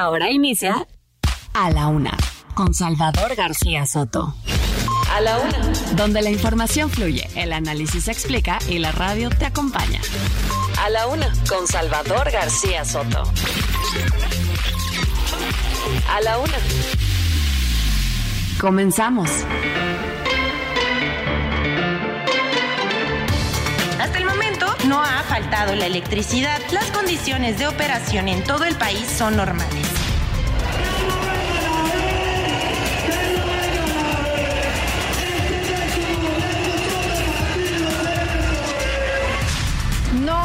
Ahora inicia A la Una con Salvador García Soto. A la Una. Donde la información fluye, el análisis se explica y la radio te acompaña. A la Una con Salvador García Soto. A la Una. Comenzamos. Hasta el momento no ha faltado la electricidad. Las condiciones de operación en todo el país son normales.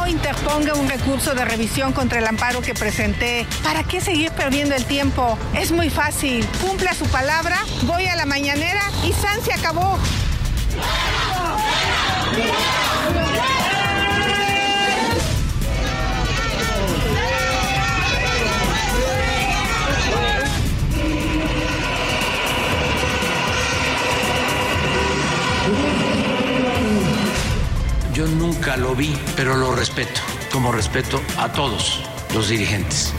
Interponga un recurso de revisión contra el amparo que presenté. ¿Para qué seguir perdiendo el tiempo? Es muy fácil. Cumpla su palabra, voy a la mañanera y San se acabó. Yo nunca lo vi, pero lo respeto, como respeto a todos los dirigentes.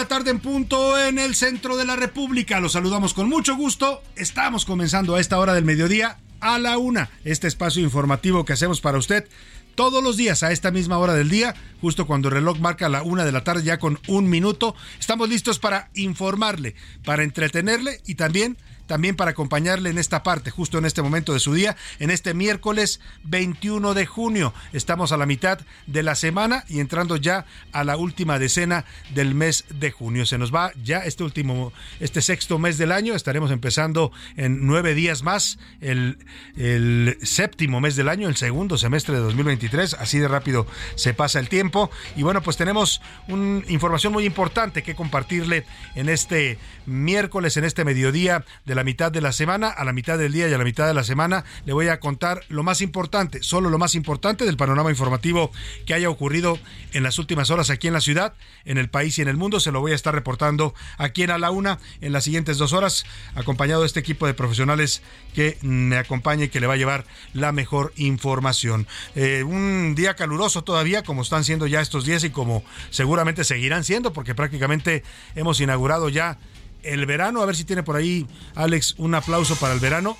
La tarde en punto en el centro de la República. Los saludamos con mucho gusto. Estamos comenzando a esta hora del mediodía a la una. Este espacio informativo que hacemos para usted todos los días a esta misma hora del día, justo cuando el reloj marca la una de la tarde, ya con un minuto. Estamos listos para informarle, para entretenerle y también también para acompañarle en esta parte, justo en este momento de su día, en este miércoles 21 de junio. Estamos a la mitad de la semana y entrando ya a la última decena del mes de junio. Se nos va ya este último, este sexto mes del año. Estaremos empezando en nueve días más el, el séptimo mes del año, el segundo semestre de 2023. Así de rápido se pasa el tiempo. Y bueno, pues tenemos una información muy importante que compartirle en este miércoles, en este mediodía de la mitad de la semana, a la mitad del día y a la mitad de la semana, le voy a contar lo más importante, solo lo más importante del panorama informativo que haya ocurrido en las últimas horas aquí en la ciudad, en el país y en el mundo. Se lo voy a estar reportando aquí en A la Una en las siguientes dos horas, acompañado de este equipo de profesionales que me acompaña y que le va a llevar la mejor información. Eh, un día caluroso todavía, como están siendo ya estos días y como seguramente seguirán siendo, porque prácticamente hemos inaugurado ya el verano. A ver si tiene por ahí, Alex, un aplauso para el verano.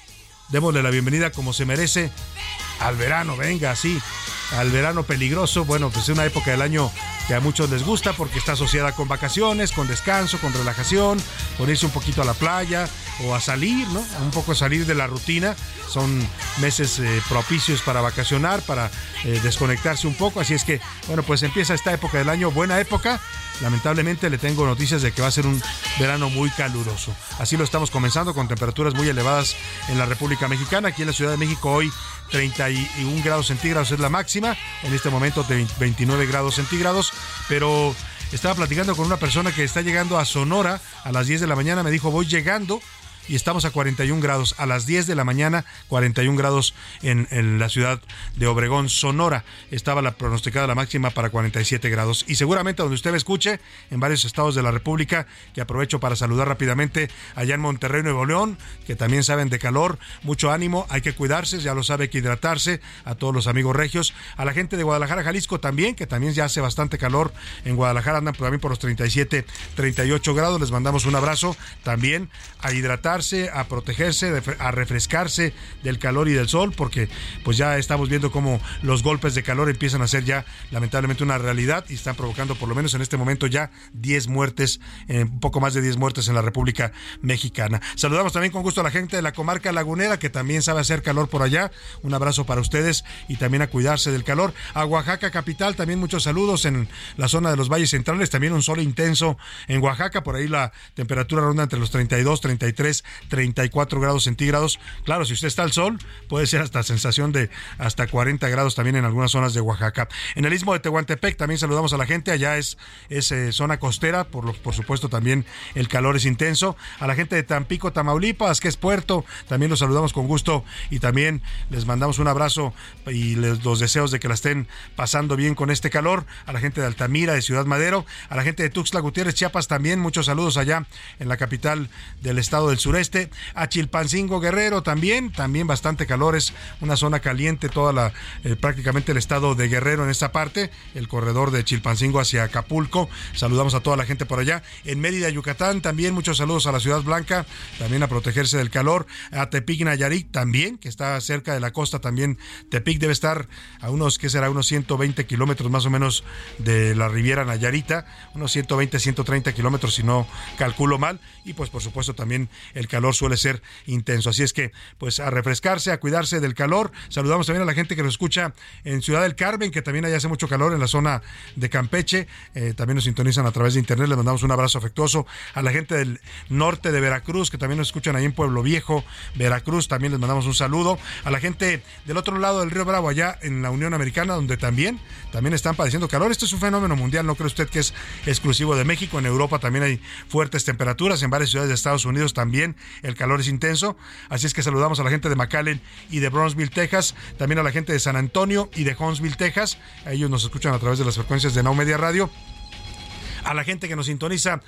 Démosle la bienvenida como se merece al verano, venga, sí, al verano peligroso. Bueno, pues es una época del año que a muchos les gusta porque está asociada con vacaciones, con descanso, con relajación, con un poquito a la playa o a salir, ¿no? Un poco salir de la rutina. Son meses eh, propicios para vacacionar, para eh, desconectarse un poco. Así es que, bueno, pues empieza esta época del año, buena época. Lamentablemente le tengo noticias de que va a ser un verano muy caluroso. Así lo estamos comenzando con temperaturas muy elevadas en la República Mexicana. Aquí en la Ciudad de México hoy 31 grados centígrados es la máxima. En este momento de 29 grados centígrados. Pero estaba platicando con una persona que está llegando a Sonora a las 10 de la mañana. Me dijo, voy llegando y estamos a 41 grados. A las 10 de la mañana, 41 grados en, la ciudad de Obregón, Sonora. Estaba la pronosticada la máxima para 47 grados. Y seguramente donde usted me escuche, en varios estados de la República, que aprovecho para saludar rápidamente allá en Monterrey, Nuevo León, que también saben de calor, mucho ánimo, hay que cuidarse, ya lo sabe, que hidratarse, a todos los amigos regios, a la gente de Guadalajara, Jalisco también, que también ya hace bastante calor en Guadalajara, andan también por los 37, 38 grados, les mandamos un abrazo, también a hidratar a protegerse, a refrescarse del calor y del sol, porque pues ya estamos viendo cómo los golpes de calor empiezan a ser ya lamentablemente una realidad y están provocando por lo menos en este momento ya 10 muertes, eh, un poco más de 10 muertes en la República Mexicana. Saludamos también con gusto a la gente de la comarca lagunera que también sabe hacer calor por allá. Un abrazo para ustedes y también a cuidarse del calor. A Oaxaca capital también muchos saludos en la zona de los valles centrales, también un sol intenso en Oaxaca, por ahí la temperatura ronda entre los 32, 33, 34 grados centígrados. Claro, si usted está al sol, puede ser hasta sensación de hasta 40 grados también en algunas zonas de Oaxaca. En el istmo de Tehuantepec también saludamos a la gente, allá es, es eh, zona costera, por, lo, por supuesto también el calor es intenso. A la gente de Tampico, Tamaulipas, que es puerto, también los saludamos con gusto y también les mandamos un abrazo y los deseos de que la estén pasando bien con este calor. A la gente de Altamira, de Ciudad Madero, a la gente de Tuxtla Gutiérrez, Chiapas también, muchos saludos allá en la capital del estado del sureste. A Chilpancingo Guerrero también, también bastante calor, es una zona caliente, toda la, eh, prácticamente el estado de Guerrero en esta parte, el corredor de Chilpancingo hacia Acapulco. Saludamos a toda la gente por allá. En Mérida, Yucatán, también muchos saludos a la Ciudad Blanca, también a protegerse del calor. A Tepic, Nayarit también, que está cerca de la costa también. Tepic debe estar a unos, ¿qué será? Unos 120 kilómetros más o menos de la Riviera Nayarita, unos 120, 130 kilómetros si no calculo mal. Y pues por supuesto también calor suele ser intenso. Así es que pues a refrescarse, a cuidarse del calor. Saludamos también a la gente que nos escucha en Ciudad del Carmen, que también allá hace mucho calor en la zona de Campeche. Eh, también nos sintonizan a través de internet. Les mandamos un abrazo afectuoso a la gente del norte de Veracruz, que también nos escuchan ahí en Pueblo Viejo, Veracruz. También les mandamos un saludo. A la gente del otro lado del río Bravo, allá en la Unión Americana, donde también, también están padeciendo calor. Este es un fenómeno mundial, no cree usted que es exclusivo de México. En Europa también hay fuertes temperaturas. En varias ciudades de Estados Unidos también el calor es intenso. Así es que saludamos a la gente de McAllen y de Bronzeville, Texas. También a la gente de San Antonio y de Huntsville, Texas. Ellos nos escuchan a través de las frecuencias de Now Media Radio. A la gente que nos sintoniza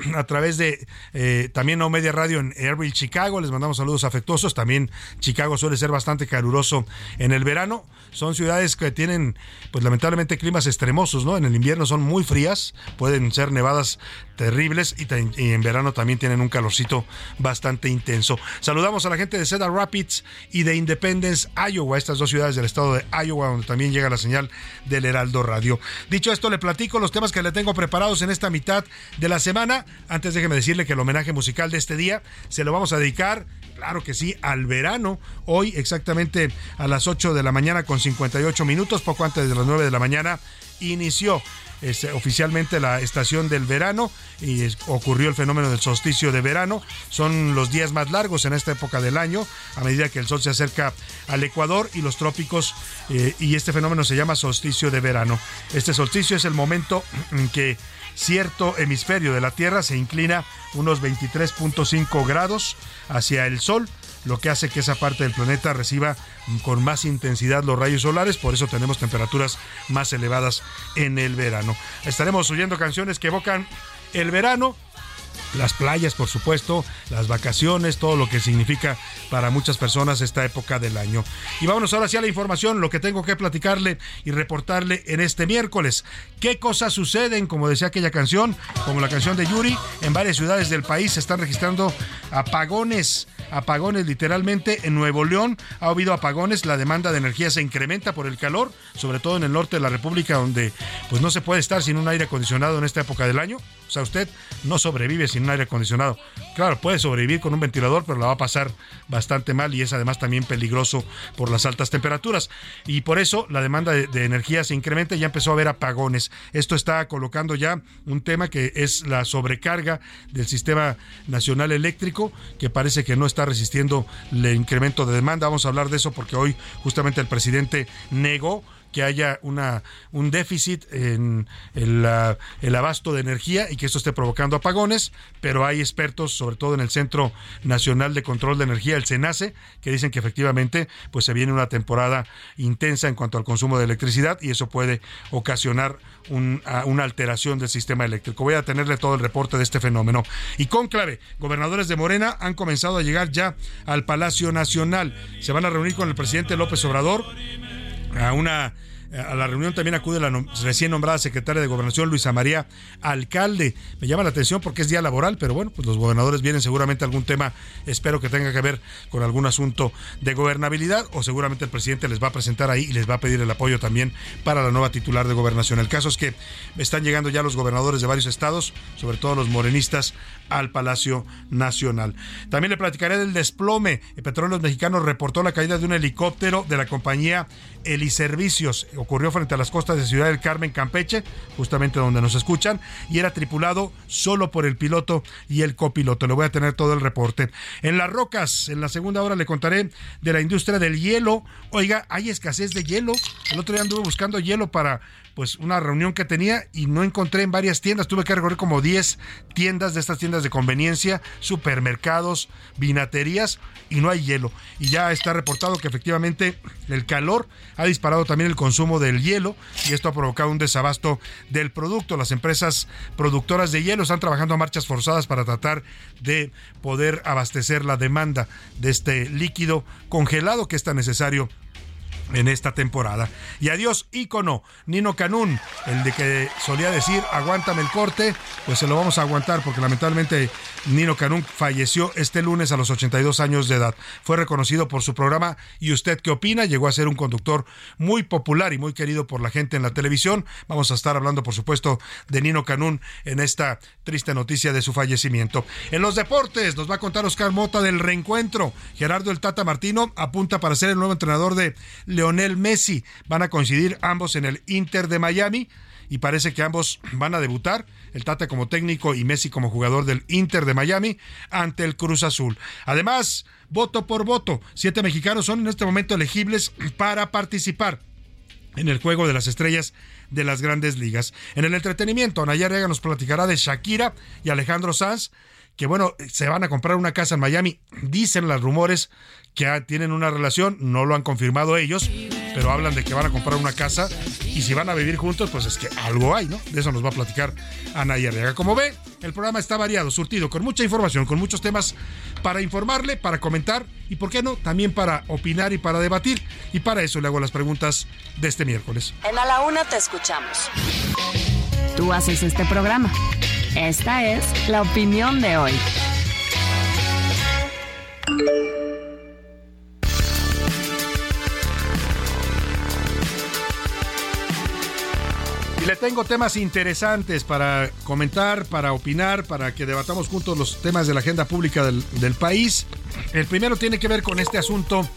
a través de eh, también No Media Radio en Airville, Chicago. Les mandamos saludos afectuosos. También Chicago suele ser bastante caluroso en el verano. Son ciudades que tienen, pues lamentablemente, climas extremosos, ¿no? En el invierno son muy frías, pueden ser nevadas terribles y, en verano también tienen un calorcito bastante intenso. Saludamos a la gente de Cedar Rapids y de Independence, Iowa, estas dos ciudades del estado de Iowa, donde también llega la señal del Heraldo Radio. Dicho esto, le platico los temas que le tengo preparados en esta mitad de la semana. Antes déjeme decirle que el homenaje musical de este día se lo vamos a dedicar, claro que sí, al verano. Hoy exactamente a las 8 de la mañana con 58 minutos, poco antes de las 9 de la mañana, inició oficialmente la estación del verano y ocurrió el fenómeno del solsticio de verano. Son los días más largos en esta época del año, a medida que el sol se acerca al Ecuador y los trópicos, eh, y este fenómeno se llama solsticio de verano. Este solsticio es el momento en que cierto hemisferio de la Tierra se inclina unos 23.5 grados hacia el Sol, lo que hace que esa parte del planeta reciba con más intensidad los rayos solares, por eso tenemos temperaturas más elevadas en el verano. Estaremos oyendo canciones que evocan el verano, las playas, por supuesto, las vacaciones, todo lo que significa para muchas personas esta época del año. Y vámonos ahora hacia la información, lo que tengo que platicarle y reportarle en este miércoles. ¿Qué cosas suceden? Como decía aquella canción, como la canción de Yuri, en varias ciudades del país se están registrando apagones apagones literalmente. En Nuevo León ha habido apagones, la demanda de energía se incrementa por el calor, sobre todo en el norte de la República, donde pues no se puede estar sin un aire acondicionado en esta época del año. O sea, usted no sobrevive sin un aire acondicionado. Claro, puede sobrevivir con un ventilador, pero la va a pasar bastante mal y es además también peligroso por las altas temperaturas. Y por eso la demanda de, energía se incrementa y ya empezó a haber apagones. Esto está colocando ya un tema que es la sobrecarga del sistema nacional eléctrico, que parece que no está resistiendo el incremento de demanda. Vamos a hablar de eso porque hoy justamente el presidente negó que haya una, un déficit en el, el, abasto de energía y que esto esté provocando apagones, pero hay expertos, sobre todo en el Centro Nacional de Control de Energía, el CENACE, que dicen que efectivamente pues se viene una temporada intensa en cuanto al consumo de electricidad y eso puede ocasionar una alteración del sistema eléctrico. Voy a tenerle todo el reporte de este fenómeno. Y conclave, gobernadores de Morena han comenzado a llegar ya al Palacio Nacional. Se van a reunir con el presidente López Obrador a una a la reunión también acude la recién nombrada secretaria de Gobernación, Luisa María Alcalde. Me llama la atención porque es día laboral, pero bueno, pues los gobernadores vienen seguramente algún tema, espero que tenga que ver con algún asunto de gobernabilidad o seguramente el presidente les va a presentar ahí y les va a pedir el apoyo también para la nueva titular de gobernación. El caso es que están llegando ya los gobernadores de varios estados, sobre todo los morenistas, al Palacio Nacional. También le platicaré del desplome. El Petróleos Mexicanos reportó la caída de un helicóptero de la compañía Heliservicios. Ocurrió frente a las costas de Ciudad del Carmen, Campeche, justamente donde nos escuchan, y era tripulado solo por el piloto y el copiloto. Le voy a tener todo el reporte. En las rocas, en la segunda hora le contaré de la industria del hielo. Oiga, hay escasez de hielo. El otro día anduve buscando hielo para pues una reunión que tenía y no encontré en varias tiendas. Tuve que recorrer como 10 tiendas de estas tiendas de conveniencia, supermercados, vinaterías y no hay hielo. Y ya está reportado que efectivamente el calor ha disparado también el consumo del hielo y esto ha provocado un desabasto del producto. Las empresas productoras de hielo están trabajando a marchas forzadas para tratar de poder abastecer la demanda de este líquido congelado que es tan necesario en esta temporada. Y adiós, ícono, Nino Canún, el de que solía decir, aguántame el corte, pues se lo vamos a aguantar porque lamentablemente Nino Canún falleció este lunes a los 82 años de edad. Fue reconocido por su programa ¿Y usted qué opina? Llegó a ser un conductor muy popular y muy querido por la gente en la televisión. Vamos a estar hablando, por supuesto, de Nino Canún en esta triste noticia de su fallecimiento. En los deportes nos va a contar Oscar Mota del reencuentro. Gerardo el Tata Martino apunta para ser el nuevo entrenador de Leonel Messi. Van a coincidir ambos en el Inter de Miami y parece que ambos van a debutar, el Tata como técnico y Messi como jugador del Inter de Miami ante el Cruz Azul. Además, voto por voto, siete mexicanos son en este momento elegibles para participar en el juego de las estrellas de las grandes ligas. En el entretenimiento, Nayar nos platicará de Shakira y Alejandro Sanz, que bueno, se van a comprar una casa en Miami. Dicen los rumores que tienen una relación, no lo han confirmado ellos, pero hablan de que van a comprar una casa y si van a vivir juntos, pues es que algo hay, ¿no? De eso nos va a platicar Ana Arriaga. Como ve, el programa está variado, surtido, con mucha información, con muchos temas para informarle, para comentar y, ¿por qué no?, también para opinar y para debatir. Y para eso le hago las preguntas de este miércoles. En la Una te escuchamos. Haces este programa. Esta es la opinión de hoy. Y le tengo temas interesantes para comentar, para opinar, para que debatamos juntos los temas de la agenda pública del, del, país. El primero tiene que ver con este asunto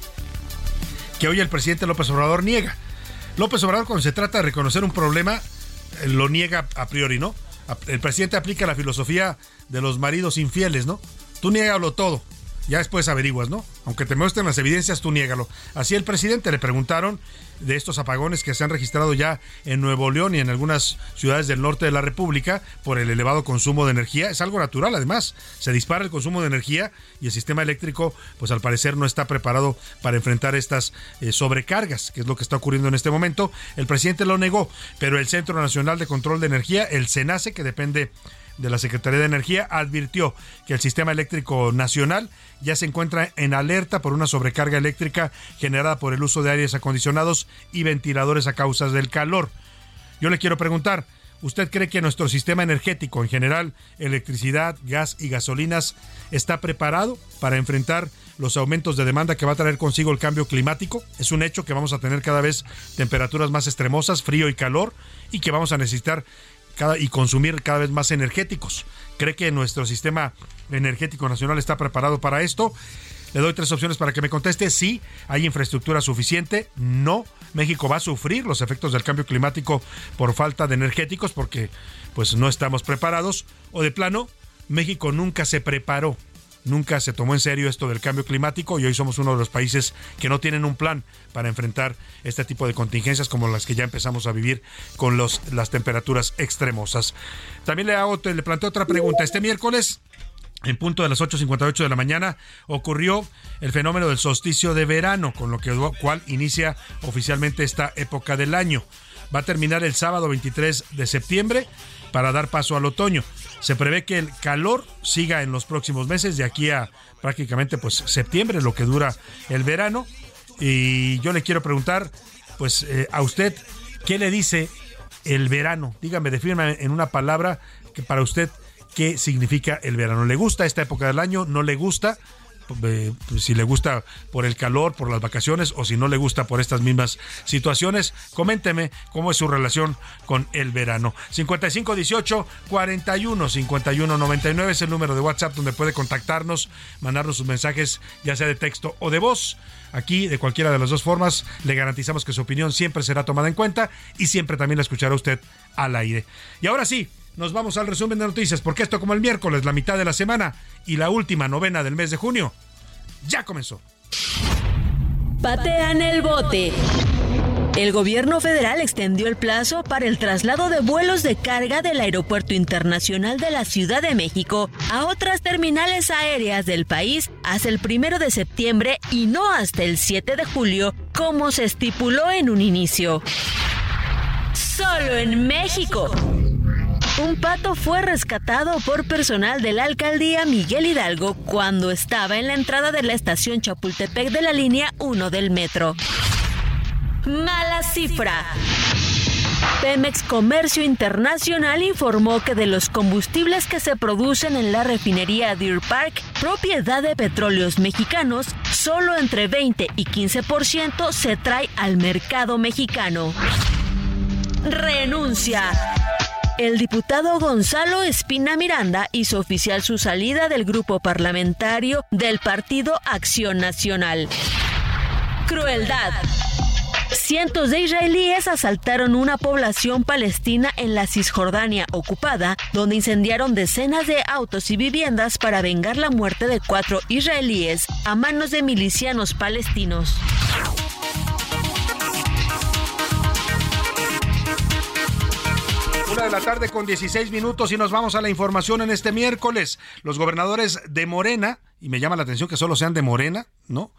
que hoy el presidente López Obrador niega. López Obrador cuando se trata de reconocer un problema, lo niega a priori, ¿no? El presidente aplica la filosofía de los maridos infieles, ¿no? Tú niégalo todo. Ya después averiguas, ¿no? Aunque te muestren las evidencias, tú niégalo. Así el presidente le preguntaron de estos apagones que se han registrado ya en Nuevo León y en algunas ciudades del norte de la República por el elevado consumo de energía. Es algo natural, además. Se dispara el consumo de energía y el sistema eléctrico, pues al parecer no está preparado para enfrentar estas eh, sobrecargas, que es lo que está ocurriendo en este momento. El presidente lo negó, pero el Centro Nacional de Control de Energía, el CENACE, que depende de la Secretaría de Energía advirtió que el sistema eléctrico nacional ya se encuentra en alerta por una sobrecarga eléctrica generada por el uso de aires acondicionados y ventiladores a causa del calor. Yo le quiero preguntar, ¿usted cree que nuestro sistema energético en general, electricidad, gas y gasolinas, está preparado para enfrentar los aumentos de demanda que va a traer consigo el cambio climático? Es un hecho que vamos a tener cada vez temperaturas más extremosas, frío y calor, y que vamos a necesitar y consumir cada vez más energéticos. ¿Cree que nuestro sistema energético nacional está preparado para esto? Le doy tres opciones para que me conteste. Sí, hay infraestructura suficiente. No, México va a sufrir los efectos del cambio climático por falta de energéticos porque pues no estamos preparados. O de plano, México nunca se preparó nunca se tomó en serio esto del cambio climático y hoy somos uno de los países que no tienen un plan para enfrentar este tipo de contingencias como las que ya empezamos a vivir con los, las temperaturas extremosas. También le, hago, le planteo otra pregunta. Este miércoles en punto de las 8.58 de la mañana ocurrió el fenómeno del solsticio de verano, con lo que cual inicia oficialmente esta época del año. Va a terminar el sábado 23 de septiembre para dar paso al otoño. Se prevé que el calor siga en los próximos meses, de aquí a prácticamente pues septiembre, lo que dura el verano. Y yo le quiero preguntar, pues eh, a usted, ¿Qué le dice el verano? Dígame, defíname en una palabra que para usted, ¿qué significa el verano? ¿Le gusta esta época del año? ¿No le gusta? Pues, si le gusta por el calor, por las vacaciones o si no le gusta por estas mismas situaciones, coménteme cómo es su relación con el verano. 5518 41 51 99 es el número de WhatsApp donde puede contactarnos, mandarnos sus mensajes, ya sea de texto o de voz. Aquí, de cualquiera de las dos formas, le garantizamos que su opinión siempre será tomada en cuenta y siempre también la escuchará usted al aire. Y ahora sí, nos vamos al resumen de noticias, porque esto como el miércoles, la mitad de la semana y la última novena del mes de junio, ya comenzó. Patean el bote. El gobierno federal extendió el plazo para el traslado de vuelos de carga del Aeropuerto Internacional de la Ciudad de México a otras terminales aéreas del país hasta el primero de septiembre y no hasta el 7 de julio, como se estipuló en un inicio. Solo en México. Un pato fue rescatado por personal de la alcaldía Miguel Hidalgo cuando estaba en la entrada de la estación Chapultepec de la línea 1 del metro. Mala cifra. Pemex Comercio Internacional informó que de los combustibles que se producen en la refinería Deer Park, propiedad de petróleos mexicanos, solo entre 20 y 15% se trae al mercado mexicano. Renuncia. El diputado Gonzalo Espina Miranda hizo oficial su salida del grupo parlamentario del Partido Acción Nacional. Crueldad. Cientos de israelíes asaltaron una población palestina en la Cisjordania ocupada, donde incendiaron decenas de autos y viviendas para vengar la muerte de cuatro israelíes a manos de milicianos palestinos. Una de la tarde con 16 minutos y nos vamos a la información en este miércoles. Los gobernadores de Morena, y me llama la atención que solo sean de Morena, ¿no?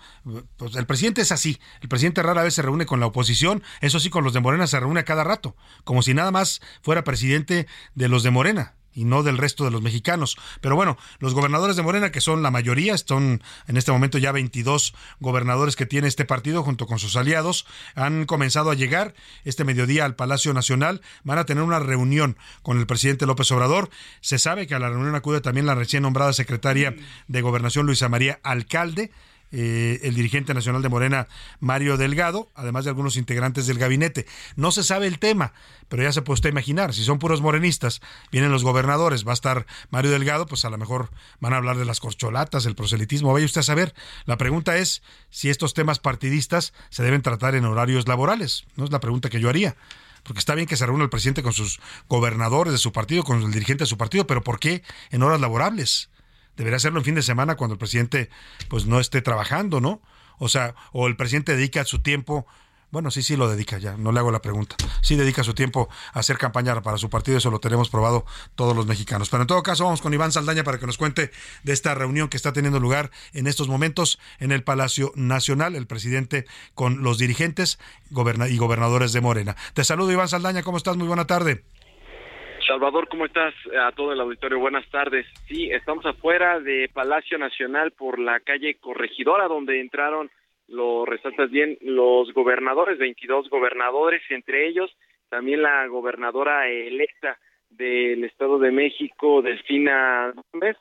Pues el presidente es así. El presidente rara vez se reúne con la oposición, eso sí, con los de Morena se reúne a cada rato, como si nada más fuera presidente de los de Morena y no del resto de los mexicanos. Pero bueno, los gobernadores de Morena, que son la mayoría, son en este momento ya 22 gobernadores que tiene este partido junto con sus aliados, han comenzado a llegar este mediodía al Palacio Nacional. Van a tener una reunión con el presidente López Obrador. Se sabe que a la reunión acude también la recién nombrada secretaria de Gobernación, Luisa María Alcalde. Eh, el dirigente nacional de Morena, Mario Delgado, además de algunos integrantes del gabinete. No se sabe el tema, pero ya se puede usted imaginar, si son puros morenistas, vienen los gobernadores, va a estar Mario Delgado, pues a lo mejor van a hablar de las corcholatas, el proselitismo, vaya usted a saber. La pregunta es si estos temas partidistas se deben tratar en horarios laborales, no es la pregunta que yo haría porque está bien que se reúna el presidente con sus gobernadores de su partido, con el dirigente de su partido, pero ¿por qué en horas laborables? Debería hacerlo en fin de semana cuando el presidente pues no esté trabajando, ¿no? O sea, o el presidente dedica su tiempo bueno, sí, sí lo dedica ya, no le hago la pregunta. Sí dedica su tiempo a hacer campaña para su partido, eso lo tenemos probado todos los mexicanos. Pero en todo caso, vamos con Iván Saldaña para que nos cuente de esta reunión que está teniendo lugar en estos momentos en el Palacio Nacional, el presidente con los dirigentes y gobernadores de Morena. Te saludo, Iván Saldaña, ¿cómo estás? Muy buena tarde. Salvador, ¿cómo estás? A todo el auditorio, buenas tardes. Sí, estamos afuera de Palacio Nacional por la calle Corregidora, donde entraron, lo resaltas bien, los gobernadores, 22 gobernadores, entre ellos también la gobernadora electa del Estado de México, Delfina Gómez.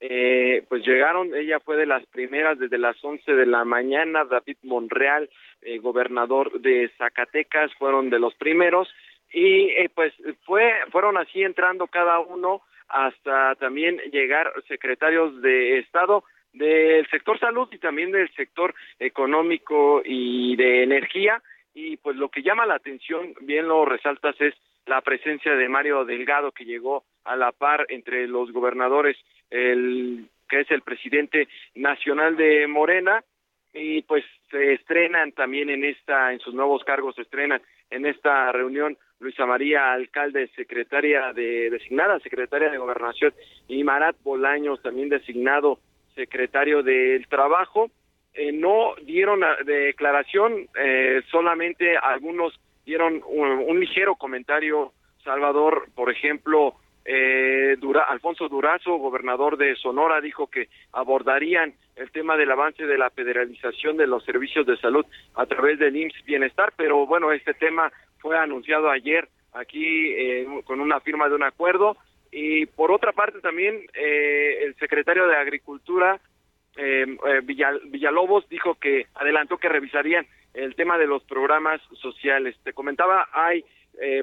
Eh, pues llegaron, ella fue de las primeras desde las 11 de la mañana, David Monreal, eh, gobernador de Zacatecas, fueron de los primeros, y eh, pues fue fueron así entrando cada uno hasta también llegar secretarios de Estado del sector salud y también del sector económico y de energía. Y pues lo que llama la atención, bien lo resaltas, es la presencia de Mario Delgado que llegó a la par entre los gobernadores, el que es el presidente nacional de Morena. Y pues se estrenan también en esta en sus nuevos cargos se estrenan en esta reunión Luisa María Alcalde, secretaria de designada secretaria de Gobernación, y Marat Bolaños, también designado secretario del Trabajo. Eh, no dieron declaración, eh, solamente algunos dieron un, ligero comentario. Salvador, por ejemplo, eh, Alfonso Durazo, gobernador de Sonora, dijo que abordarían el tema del avance de la federalización de los servicios de salud a través del IMSS Bienestar, pero bueno, este tema fue anunciado ayer aquí eh, con una firma de un acuerdo. Y por otra parte también eh, el secretario de Agricultura, eh, Villalobos, dijo que adelantó que revisarían el tema de los programas sociales. Te comentaba, hay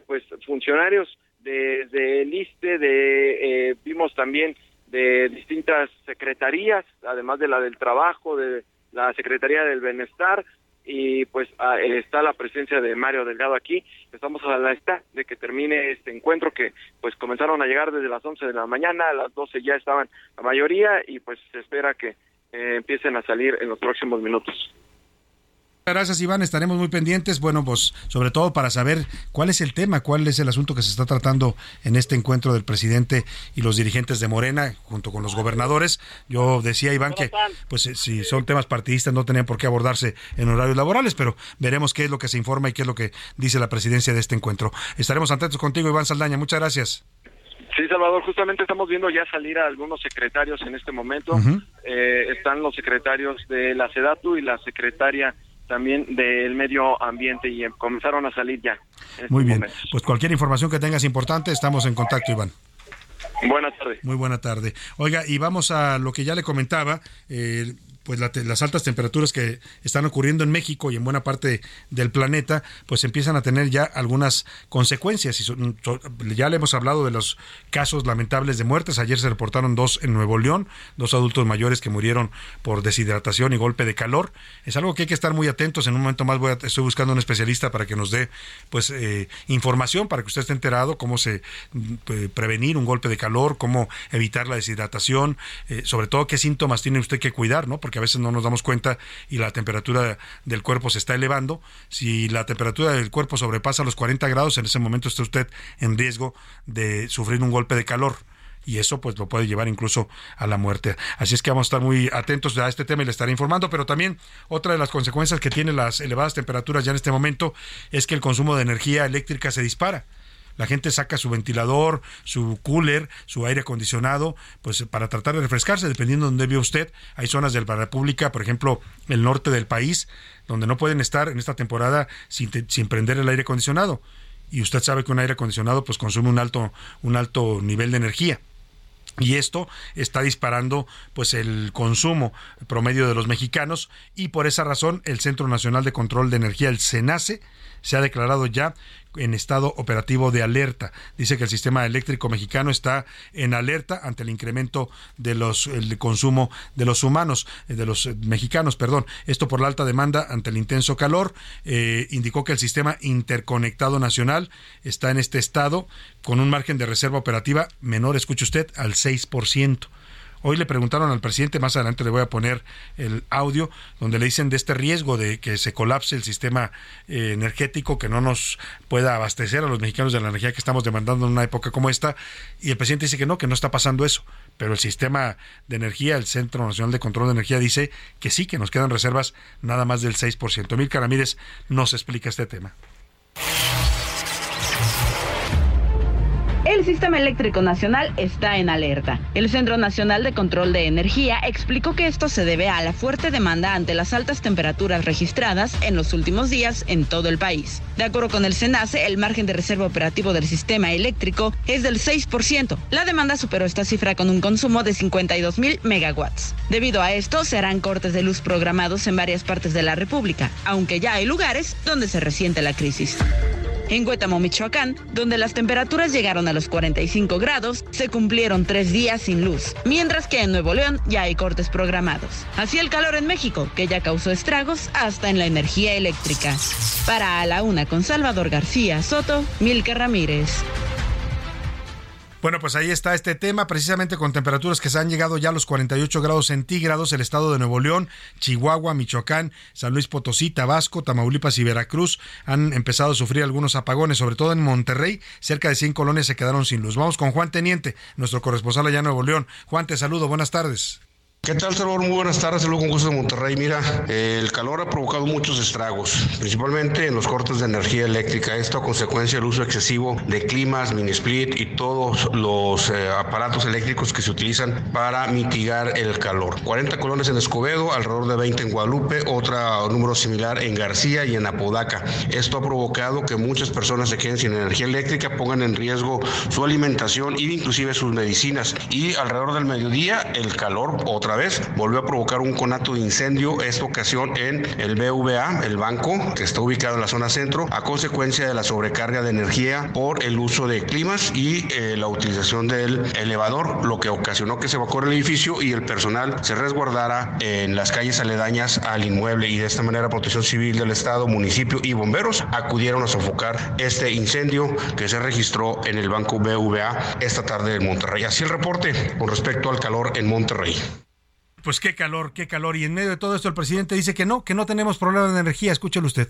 pues funcionarios de, de ISTE, de, vimos también de distintas secretarías, además de la del trabajo, de la Secretaría del Bienestar, y pues ah, está la presencia de Mario Delgado aquí. Estamos a la espera de que termine este encuentro que pues comenzaron a llegar desde las 11 de la mañana, a las 12 ya estaban la mayoría y pues se espera que eh, empiecen a salir en los próximos minutos. Gracias, Iván. Estaremos muy pendientes. Bueno, pues sobre todo para saber cuál es el tema, cuál es el asunto que se está tratando en este encuentro del presidente y los dirigentes de Morena junto con los gobernadores. Yo decía, Iván, que pues eh, si son temas partidistas no tenían por qué abordarse en horarios laborales, pero veremos qué es lo que se informa y qué es lo que dice la presidencia de este encuentro. Estaremos atentos contigo, Iván Saldaña. Muchas gracias. Sí, Salvador, justamente estamos viendo ya salir a algunos secretarios en este momento. Eh, están los secretarios de la SEDATU y la secretaria también del medio ambiente y comenzaron a salir ya. Muy bien, pues cualquier información que tengas importante, estamos en contacto, Iván. Buenas tardes. Muy buena tarde. Oiga, y vamos a lo que ya le comentaba. Eh, pues las altas temperaturas que están ocurriendo en México y en buena parte del planeta, pues empiezan a tener ya algunas consecuencias. Y ya le hemos hablado de los casos lamentables de muertes. Ayer se reportaron dos en Nuevo León, dos adultos mayores que murieron por deshidratación y golpe de calor. Es algo que hay que estar muy atentos. En un momento más voy a, estoy buscando un especialista para que nos dé pues eh, información para que usted esté enterado cómo se eh, prevenir un golpe de calor, cómo evitar la deshidratación, eh, sobre todo qué síntomas tiene usted que cuidar, ¿no? Porque a veces no nos damos cuenta y la temperatura del cuerpo se está elevando. Si la temperatura del cuerpo sobrepasa los 40 grados, en ese momento está usted en riesgo de sufrir un golpe de calor y eso pues lo puede llevar incluso a la muerte. Así es que vamos a estar muy atentos a este tema y le estaré informando, pero también otra de las consecuencias que tienen las elevadas temperaturas ya en este momento es que el consumo de energía eléctrica se dispara la gente saca su ventilador, su cooler, su aire acondicionado, pues para tratar de refrescarse, dependiendo de dónde vive usted. Hay zonas de la República, por ejemplo, el norte del país, donde no pueden estar en esta temporada sin, sin prender el aire acondicionado. Y usted sabe que un aire acondicionado pues consume un alto, un alto nivel de energía. Y esto está disparando pues el consumo promedio de los mexicanos y por esa razón el Centro Nacional de Control de Energía, el CENACE, se ha declarado ya en estado operativo de alerta. Dice que el sistema eléctrico mexicano está en alerta ante el incremento de los el consumo de los humanos, eh, de los eh, mexicanos, perdón. Esto por la alta demanda ante el intenso calor. Eh, indicó que el sistema interconectado nacional está en este estado con un margen de reserva operativa menor, escuche usted, al 6%. Hoy le preguntaron al presidente, más adelante le voy a poner el audio, donde le dicen de este riesgo de que se colapse el sistema eh, energético, que no nos pueda abastecer a los mexicanos de la energía que estamos demandando en una época como esta. Y el presidente dice que no, que no está pasando eso. Pero el sistema de energía, el Centro Nacional de Control de Energía, dice que sí, que nos quedan reservas nada más del 6%. Mil Caramírez nos explica este tema. El sistema eléctrico nacional está en alerta. El Centro Nacional de Control de Energía explicó que esto se debe a la fuerte demanda ante las altas temperaturas registradas en los últimos días en todo el país. De acuerdo con el SENACE, el margen de reserva operativo del sistema eléctrico es del 6%. La demanda superó esta cifra con un consumo de 52 mil megawatts. Debido a esto, se harán cortes de luz programados en varias partes de la República, aunque ya hay lugares donde se resiente la crisis. En Huétamo, Michoacán, donde las temperaturas llegaron a los 45 grados, se cumplieron tres días sin luz, mientras que en Nuevo León ya hay cortes programados. Así el calor en México, que ya causó estragos hasta en la energía eléctrica. Para A la Una con Salvador García Soto, Milka Ramírez. Bueno, pues ahí está este tema, precisamente con temperaturas que se han llegado ya a los 48 grados centígrados, el estado de Nuevo León, Chihuahua, Michoacán, San Luis Potosí, Tabasco, Tamaulipas y Veracruz han empezado a sufrir algunos apagones, sobre todo en Monterrey, cerca de 100 colonias se quedaron sin luz. Vamos con Juan Teniente, nuestro corresponsal allá en Nuevo León. Juan, te saludo, buenas tardes. ¿Qué tal, Salvador? Muy buenas tardes, saludos con gusto de Monterrey. Mira, el calor ha provocado muchos estragos, principalmente en los cortes de energía eléctrica. Esto a consecuencia del uso excesivo de climas, mini split y todos los eh, aparatos eléctricos que se utilizan para mitigar el calor. 40 colonias en Escobedo, alrededor de 20 en Guadalupe, otro número similar en García y en Apodaca. Esto ha provocado que muchas personas se queden sin energía eléctrica, pongan en riesgo su alimentación e inclusive sus medicinas. Y alrededor del mediodía, el calor otra vez volvió a provocar un conato de incendio, esta ocasión en el BVA, el banco que está ubicado en la zona centro, a consecuencia de la sobrecarga de energía por el uso de climas y eh, la utilización del elevador, lo que ocasionó que se evacuara el edificio y el personal se resguardara en las calles aledañas al inmueble y de esta manera Protección Civil del Estado, municipio y bomberos acudieron a sofocar este incendio que se registró en el banco BVA esta tarde en Monterrey. Así el reporte con respecto al calor en Monterrey. Pues qué calor, qué calor. Y en medio de todo esto el presidente dice que no, que no tenemos problema de energía. Escúchelo usted.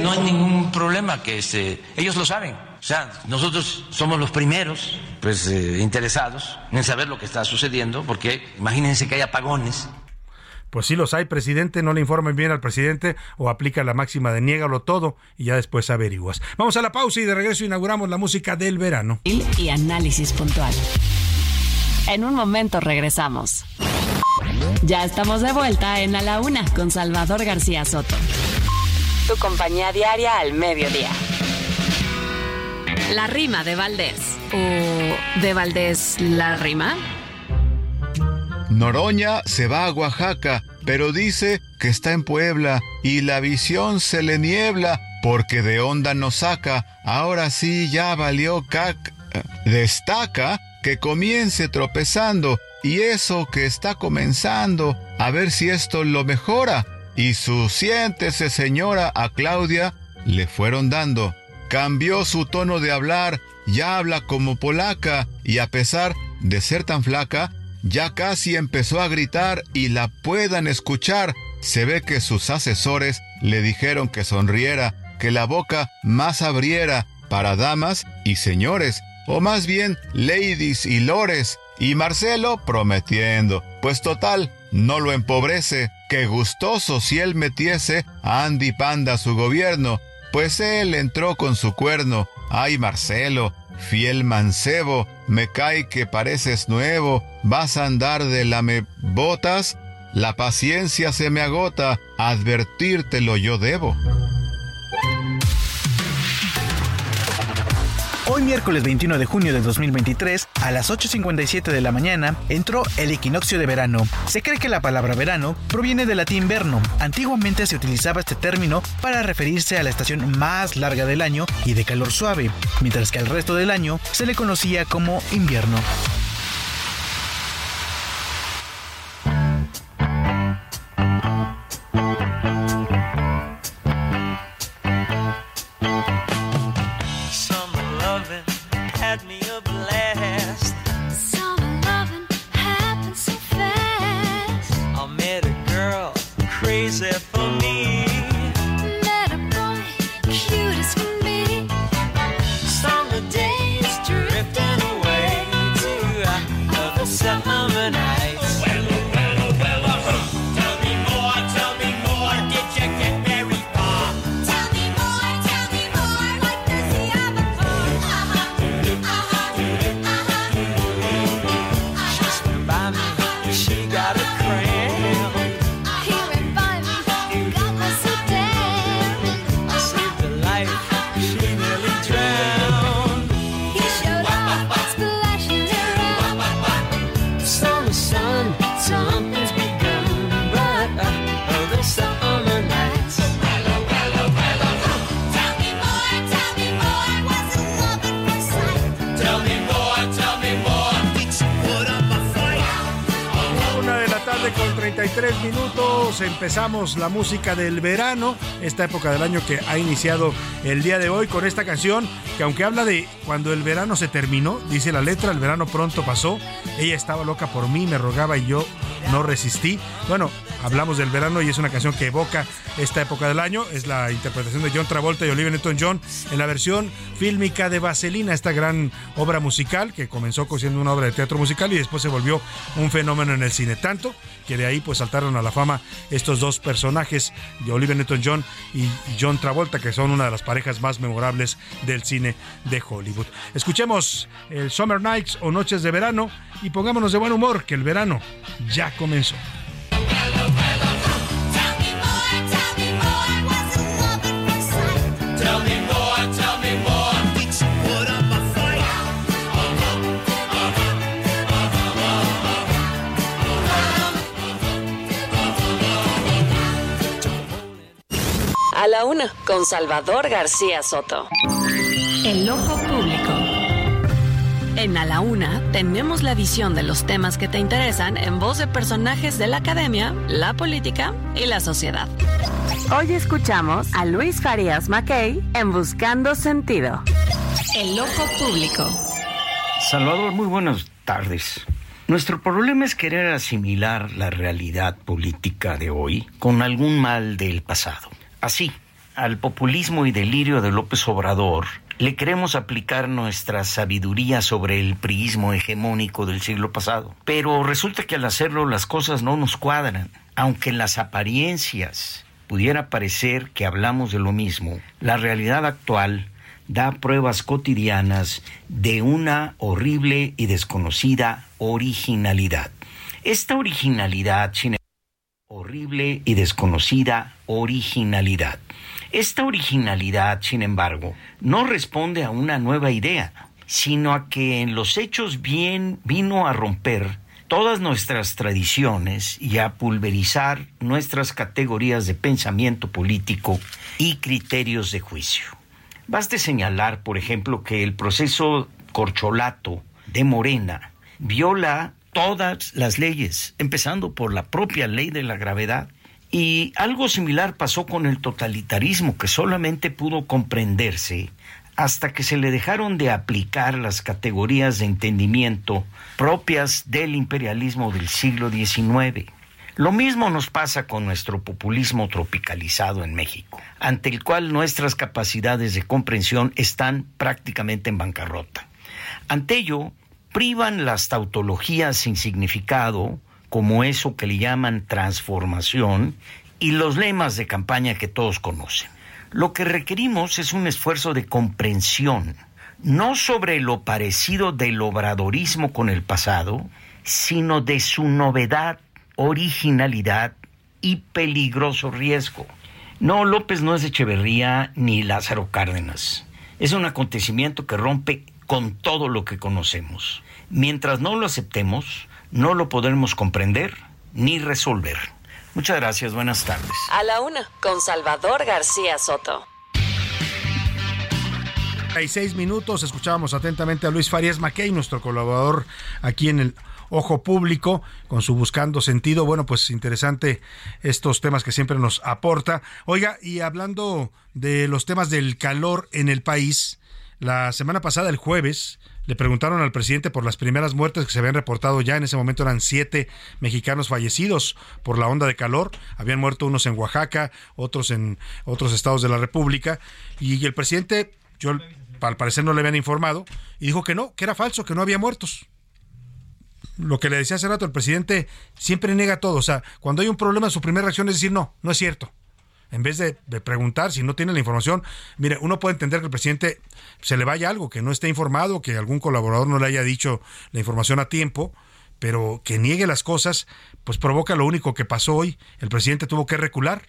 No hay ningún problema, que este, ellos lo saben. O sea, nosotros somos los primeros pues, eh, interesados en saber lo que está sucediendo, porque imagínense que hay apagones. Pues sí los hay, presidente, no le informen bien al presidente o aplica la máxima de niégalo todo y ya después averiguas. Vamos a la pausa y de regreso inauguramos la música del verano. Y análisis puntual. En un momento regresamos. Ya estamos de vuelta en A la Una con Salvador García Soto. Tu compañía diaria al mediodía. La rima de Valdés. ¿O de Valdés la rima? Noroña se va a Oaxaca, pero dice que está en Puebla y la visión se le niebla porque de onda nos saca. Ahora sí ya valió cac. Destaca que comience tropezando y eso que está comenzando, a ver si esto lo mejora. Y su siéntese señora a Claudia le fueron dando. Cambió su tono de hablar, ya habla como polaca y a pesar de ser tan flaca, ya casi empezó a gritar y la puedan escuchar. Se ve que sus asesores le dijeron que sonriera, que la boca más abriera para damas y señores, o más bien ladies y lores, y Marcelo prometiendo, pues total, no lo empobrece, que gustoso si él metiese a Andy Panda su gobierno, pues él entró con su cuerno. Ay, Marcelo, fiel mancebo, me cae que pareces nuevo, vas a andar de lame botas, la paciencia se me agota, advertírtelo yo debo. Hoy miércoles 21 de junio de 2023, a las 8.57 de la mañana, entró el equinoccio de verano. Se cree que la palabra verano proviene del latín verno. Antiguamente se utilizaba este término para referirse a la estación más larga del año y de calor suave, mientras que al resto del año se le conocía como invierno. Empezamos la música del verano, esta época del año que ha iniciado el día de hoy con esta canción que aunque habla de cuando el verano se terminó, dice la letra, el verano pronto pasó, ella estaba loca por mí, me rogaba y yo no resistí. Bueno, hablamos del verano y es una canción que evoca esta época del año. Es la interpretación de John Travolta y Olivia Newton-John en la versión fílmica de Vaselina, esta gran obra musical que comenzó siendo una obra de teatro musical y después se volvió un fenómeno en el cine. Tanto que de ahí pues saltaron a la fama estos dos personajes de Olivia Newton-John y John Travolta, que son una de las parejas más memorables del cine de Hollywood. Escuchemos el Summer Nights o Noches de Verano y pongámonos de buen humor, que el verano ya comenzó. A la una, con Salvador García Soto. El ojo público. En A la Una tenemos la visión de los temas que te interesan en voz de personajes de la academia, la política y la sociedad. Hoy escuchamos a Luis Farías Mackey en Buscando Sentido. El ojo público. Salvador, muy buenas tardes. Nuestro problema es querer asimilar la realidad política de hoy con algún mal del pasado. Así, al populismo y delirio de López Obrador, le queremos aplicar nuestra sabiduría sobre el priismo hegemónico del siglo pasado. Pero resulta que al hacerlo las cosas no nos cuadran. Aunque en las apariencias pudiera parecer que hablamos de lo mismo, la realidad actual da pruebas cotidianas de una horrible y desconocida originalidad. Esta originalidad, sin horrible y desconocida originalidad. Esta originalidad, sin embargo, no responde a una nueva idea, sino a que en los hechos bien vino a romper todas nuestras tradiciones y a pulverizar nuestras categorías de pensamiento político y criterios de juicio. Baste señalar, por ejemplo, que el proceso corcholato de Morena viola todas las leyes, empezando por la propia ley de la gravedad. Y algo similar pasó con el totalitarismo, que solamente pudo comprenderse hasta que se le dejaron de aplicar las categorías de entendimiento propias del imperialismo del siglo XIX. Lo mismo nos pasa con nuestro populismo tropicalizado en México, ante el cual nuestras capacidades de comprensión están prácticamente en bancarrota. Ante ello, privan las tautologías sin significado, como eso que le llaman transformación, y los lemas de campaña que todos conocen. Lo que requerimos es un esfuerzo de comprensión, no sobre lo parecido del obradorismo con el pasado, sino de su novedad, originalidad y peligroso riesgo. No, López no es Echeverría ni Lázaro Cárdenas. Es un acontecimiento que rompe con todo lo que conocemos. Mientras no lo aceptemos, no lo podremos comprender ni resolver. Muchas gracias, buenas tardes. A la una, con Salvador García Soto. Hay seis minutos, escuchábamos atentamente a Luis Farías Mackey, nuestro colaborador aquí en el Ojo Público, con su Buscando Sentido. Bueno, pues interesante estos temas que siempre nos aporta. Oiga, y hablando de los temas del calor en el país, la semana pasada, el jueves, le preguntaron al presidente por las primeras muertes que se habían reportado ya. En ese momento eran siete mexicanos fallecidos por la onda de calor. Habían muerto unos en Oaxaca, otros en otros estados de la República. Y el presidente, yo al parecer no le habían informado, y dijo que no, que era falso, que no había muertos. Lo que le decía hace rato, el presidente siempre niega todo. O sea, cuando hay un problema, su primera reacción es decir, no, no es cierto en vez de, preguntar si no tiene la información, mire, uno puede entender que el presidente se le vaya algo, que no esté informado, que algún colaborador no le haya dicho la información a tiempo, pero que niegue las cosas, pues provoca lo único que pasó hoy. El presidente tuvo que recular,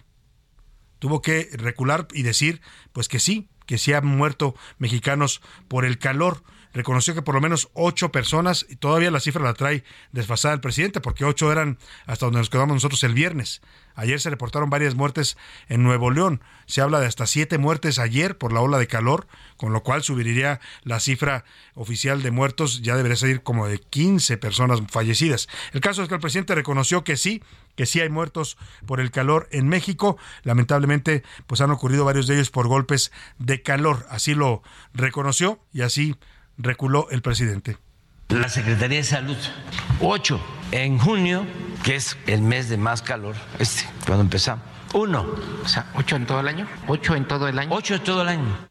tuvo que recular y decir, pues que sí, que sí han muerto mexicanos por el calor reconoció que por lo menos ocho personas, y todavía la cifra la trae desfasada el presidente, porque ocho eran hasta donde nos quedamos nosotros el viernes. Ayer se reportaron varias muertes en Nuevo León. Se habla de hasta siete muertes ayer por la ola de calor, con lo cual subiría la cifra oficial de muertos, ya debería ser como de 15 personas fallecidas. El caso es que el presidente reconoció que sí, que sí hay muertos por el calor en México. Lamentablemente, pues han ocurrido varios de ellos por golpes de calor. Así lo reconoció y así reculó el presidente. la Secretaría de Salud. Ocho en junio, que es el mes de más calor, este, cuando empezamos. Uno. O sea, ocho en todo el año. Ocho en todo el año. Ocho en todo el año.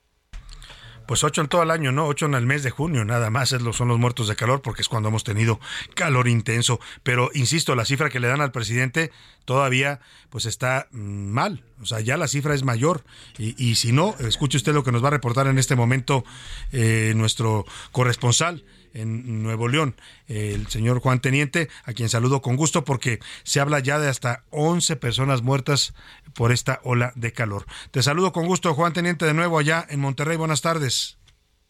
Pues ocho en todo el año, ¿no? Ocho en el mes de junio, nada más es lo, son los muertos de calor, porque es cuando hemos tenido calor intenso. Pero insisto, la cifra que le dan al presidente todavía pues está mm, mal. O sea, ya la cifra es mayor. Y, y si no, escuche usted lo que nos va a reportar en este momento eh, nuestro corresponsal en Nuevo León, el señor Juan Teniente, a quien saludo con gusto porque se habla ya de hasta 11 personas muertas por esta ola de calor. Te saludo con gusto, Juan Teniente, de nuevo allá en Monterrey. Buenas tardes.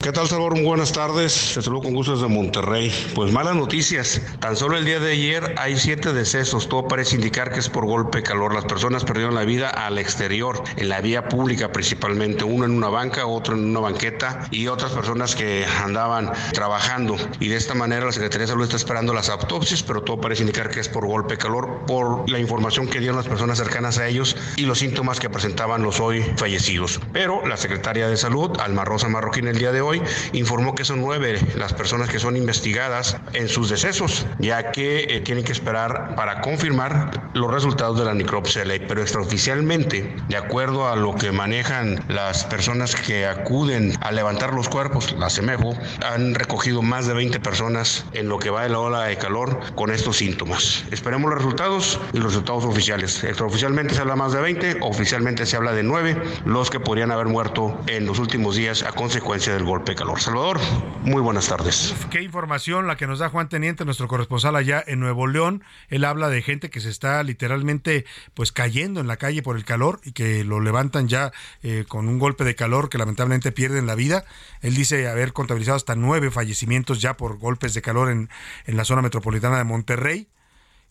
¿Qué tal, Salvador? Buenas tardes. Te saludo con gusto desde Monterrey. Pues malas noticias. Tan solo el día de ayer hay siete decesos. Todo parece indicar que es por golpe de calor. Las personas perdieron la vida al exterior, en la vía pública principalmente. Uno en una banca, otro en una banqueta y otras personas que andaban trabajando. Y de esta manera la Secretaría de Salud está esperando las autopsias, pero todo parece indicar que es por golpe de calor, por la información que dieron las personas cercanas a ellos y los síntomas que presentaban los hoy fallecidos. Pero la Secretaria de Salud, Alma Rosa Marroquín, el día de hoy informó que son nueve las personas que son investigadas en sus decesos, ya que eh, tienen que esperar para confirmar los resultados de la necropsia ley. Pero extraoficialmente, de acuerdo a lo que manejan las personas que acuden a levantar los cuerpos, la CEMEFO, han recogido más de 20 personas en lo que va de la ola de calor con estos síntomas. Esperemos los resultados y los resultados oficiales. Extraoficialmente se habla más de 20, oficialmente se habla de 9, los que podrían haber muerto en los últimos días a consecuencia del golpe de calor. Salvador, muy buenas tardes. Qué información la que nos da Juan Teniente, nuestro corresponsal allá en Nuevo León. Él habla de gente que se está literalmente pues cayendo en la calle por el calor y que lo levantan ya eh, con un golpe de calor que lamentablemente pierden la vida. Él dice haber contabilizado hasta nueve fallecimientos ya por golpes de calor en, en la zona metropolitana de Monterrey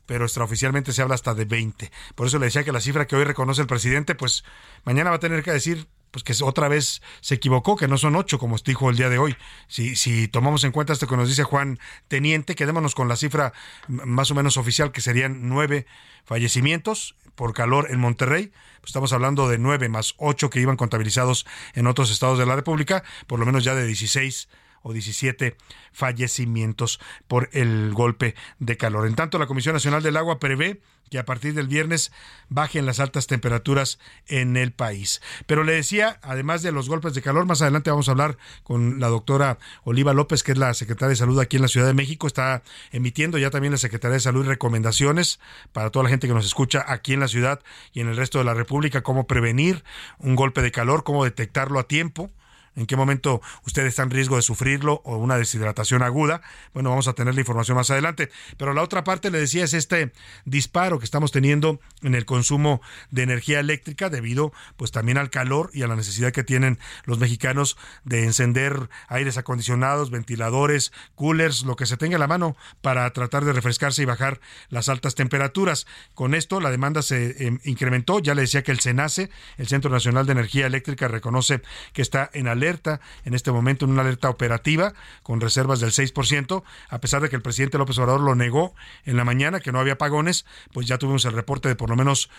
pero extraoficialmente se habla hasta de 20. Por eso le decía que la cifra que hoy reconoce el presidente, pues mañana va a tener que decir pues que otra vez se equivocó, que no son ocho, como dijo el día de hoy. Si, si tomamos en cuenta esto que nos dice Juan Teniente, quedémonos con la cifra más o menos oficial, que serían nueve fallecimientos por calor en Monterrey. Pues estamos hablando de nueve más ocho que iban contabilizados en otros estados de la República, por lo menos ya de 16 o 17 fallecimientos por el golpe de calor. En tanto, la Comisión Nacional del Agua prevé que a partir del viernes bajen las altas temperaturas en el país. Pero le decía, además de los golpes de calor, más adelante vamos a hablar con la doctora Oliva López, que es la secretaria de Salud aquí en la Ciudad de México. Está emitiendo ya también la Secretaría de Salud recomendaciones para toda la gente que nos escucha aquí en la ciudad y en el resto de la República, cómo prevenir un golpe de calor, cómo detectarlo a tiempo en qué momento usted está en riesgo de sufrirlo o una deshidratación aguda. Bueno, vamos a tener la información más adelante. Pero la otra parte, le decía, es este disparo que estamos teniendo en el consumo de energía eléctrica debido pues también al calor y a la necesidad que tienen los mexicanos de encender aires acondicionados, ventiladores, coolers, lo que se tenga a la mano para tratar de refrescarse y bajar las altas temperaturas. Con esto la demanda se eh, incrementó. Ya le decía que el CENACE, el Centro Nacional de Energía Eléctrica, reconoce que está en alerta alerta, en este momento en una alerta operativa con reservas del 6%, a pesar de que el presidente López Obrador lo negó en la mañana, que no había apagones, pues ya tuvimos el reporte de por lo menos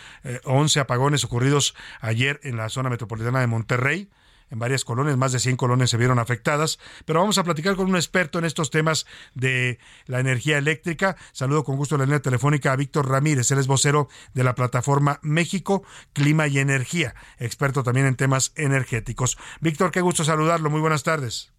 11 eh, apagones ocurridos ayer en la zona metropolitana de Monterrey en varias colonias, más de 100 colonias se vieron afectadas, pero vamos a platicar con un experto en estos temas de la energía eléctrica. Saludo con gusto la línea telefónica a Víctor Ramírez, él es vocero de la plataforma México, Clima y Energía, experto también en temas energéticos. Víctor, qué gusto saludarlo, muy buenas tardes.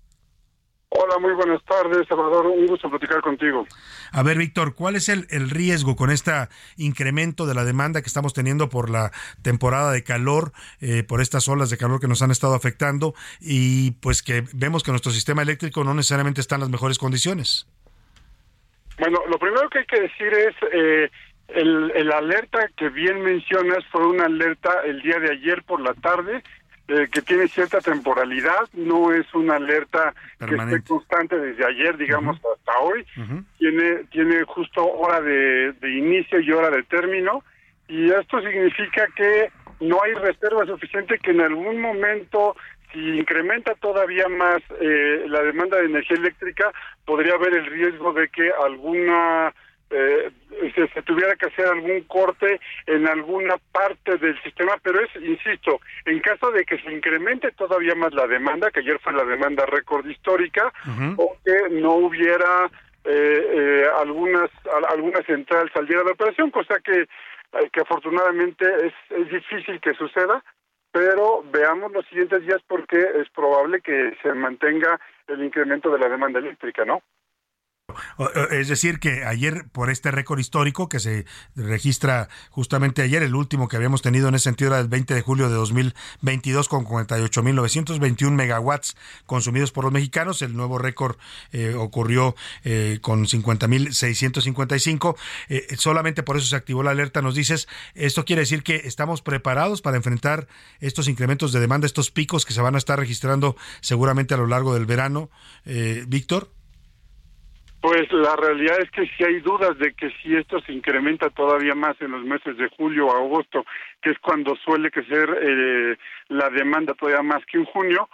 Hola, muy buenas tardes, Salvador. Un gusto platicar contigo. A ver, Víctor, ¿cuál es el, riesgo con este incremento de la demanda que estamos teniendo por la temporada de calor, eh, por estas olas de calor que nos han estado afectando y pues que vemos que nuestro sistema eléctrico no necesariamente está en las mejores condiciones? Bueno, lo primero que hay que decir es... Eh, el, el alerta que bien mencionas fue una alerta el día de ayer por la tarde eh, que tiene cierta temporalidad, no es una alerta que esté constante desde ayer, digamos, hasta hoy. Tiene tiene justo hora de, inicio y hora de término, y esto significa que no hay reserva suficiente que en algún momento si incrementa todavía más eh, la demanda de energía eléctrica, podría haber el riesgo de que alguna eh, se, tuviera que hacer algún corte en alguna parte del sistema, pero es, insisto, en caso de que se incremente todavía más la demanda, que ayer fue la demanda récord histórica, o que no hubiera algunas alguna central saliera de operación, cosa que, que afortunadamente es, es difícil que suceda, pero veamos los siguientes días porque es probable que se mantenga el incremento de la demanda eléctrica, ¿no? Es decir, que ayer, por este récord histórico que se registra justamente ayer, el último que habíamos tenido en ese sentido era el 20 de julio de 2022 con 48.921 megawatts consumidos por los mexicanos. El nuevo récord eh, ocurrió eh, con 50.655. Eh, solamente por eso se activó la alerta, nos dices. Esto quiere decir que estamos preparados para enfrentar estos incrementos de demanda, estos picos que se van a estar registrando seguramente a lo largo del verano. Víctor. Pues la realidad es que si hay dudas de que si esto se incrementa todavía más en los meses de julio o agosto, que es cuando suele crecer eh, la demanda todavía más que en junio,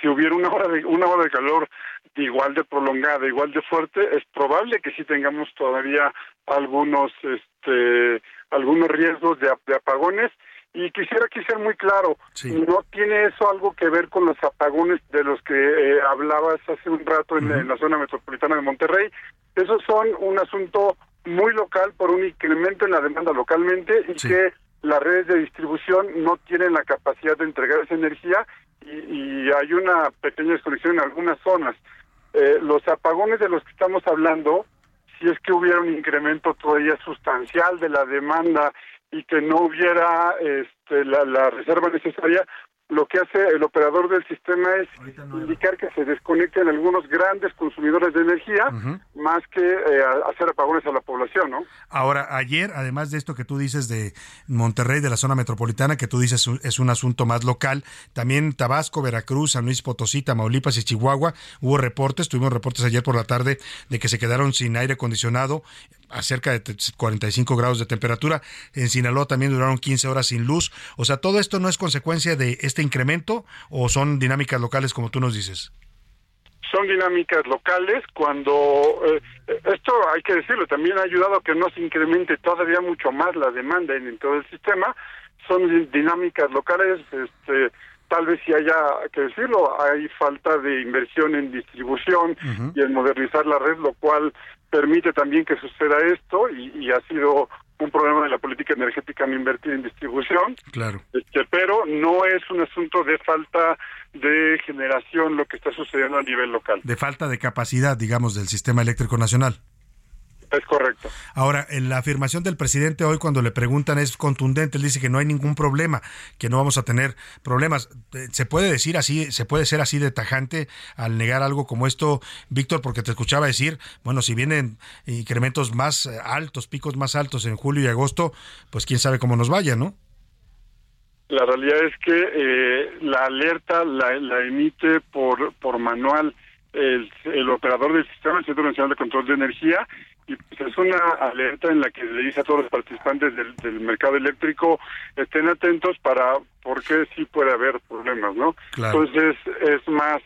si hubiera una hora de una hora de calor igual de prolongada, igual de fuerte, es probable que sí tengamos todavía algunos este algunos riesgos de, de apagones y quisiera que ser muy claro, no tiene eso algo que ver con los apagones de los que eh, hablabas hace un rato en, la zona metropolitana de Monterrey. Esos son un asunto muy local por un incremento en la demanda localmente y que las redes de distribución no tienen la capacidad de entregar esa energía y, hay una pequeña desconexión en algunas zonas. Eh, los apagones de los que estamos hablando, si es que hubiera un incremento todavía sustancial de la demanda y que no hubiera este, la, la reserva necesaria, lo que hace el operador del sistema es indicar que se desconecten algunos grandes consumidores de energía más que eh, hacer apagones a la población, ¿no? Ahora, ayer, además de esto que tú dices de Monterrey, de la zona metropolitana, que tú dices es un asunto más local, también Tabasco, Veracruz, San Luis Potosí, Tamaulipas y Chihuahua, hubo reportes, tuvimos reportes ayer por la tarde de que se quedaron sin aire acondicionado a cerca de 45 grados de temperatura. En Sinaloa también duraron 15 horas sin luz. O sea, todo esto no es consecuencia de este este incremento o son dinámicas locales como tú nos dices? Son dinámicas locales cuando eh, esto hay que decirlo también ha ayudado a que no se incremente todavía mucho más la demanda en, todo el sistema son dinámicas locales este tal vez si haya que decirlo hay falta de inversión en distribución y en modernizar la red lo cual permite también que suceda esto y ha sido un problema de la política energética no invertir en distribución. Claro. Este, pero no es un asunto de falta de generación lo que está sucediendo a nivel local. De falta de capacidad, digamos, del sistema eléctrico nacional. Es correcto. Ahora, en la afirmación del presidente hoy, cuando le preguntan, es contundente. Él dice que no hay ningún problema, que no vamos a tener problemas. Eh, ¿Se puede decir así, se puede ser así de tajante al negar algo como esto, Víctor? Porque te escuchaba decir, bueno, si vienen incrementos más eh, altos, picos más altos en julio y agosto, pues quién sabe cómo nos vaya, ¿no? La realidad es que eh, la alerta la, la emite por, por manual el, el, operador del sistema, el Centro Nacional de Control de Energía, y pues es una alerta en la que le dice a todos los participantes del, del mercado eléctrico estén atentos para porque sí puede haber problemas, ¿no? Entonces es más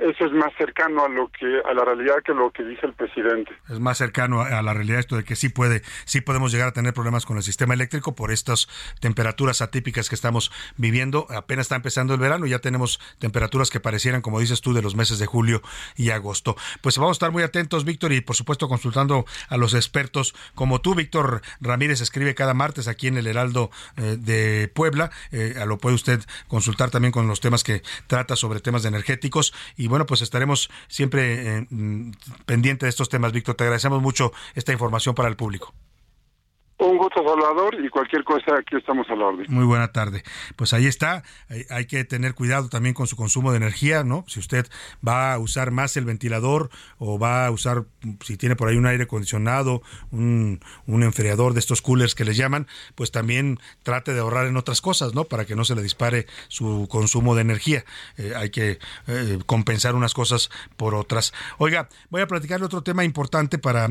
eso es más cercano a lo que a la realidad que lo que dice el presidente. Es más cercano a, la realidad esto de que sí puede sí podemos llegar a tener problemas con el sistema eléctrico por estas temperaturas atípicas que estamos viviendo. Apenas está empezando el verano y ya tenemos temperaturas que parecieran como dices tú de los meses de julio y agosto. Pues vamos a estar muy atentos, Víctor, y por supuesto consultando a los expertos como tú, Víctor Ramírez escribe cada martes aquí en el Heraldo eh, de Puebla. Eh, lo puede usted consultar también con los temas que trata sobre temas energéticos bueno, pues estaremos siempre eh, mm, pendientes de estos temas, Víctor. Te agradecemos mucho esta información para el público. Un gusto, Salvador, y cualquier cosa aquí estamos a la orden. Muy buena tarde. Pues ahí está. Hay que tener cuidado también con su consumo de energía, ¿no? Si usted va a usar más el ventilador o va a usar, si tiene por ahí un aire acondicionado, un, enfriador de estos coolers que le llaman, pues también trate de ahorrar en otras cosas, ¿no? Para que no se le dispare su consumo de energía. Eh, hay que eh, compensar unas cosas por otras. Oiga, voy a platicarle otro tema importante para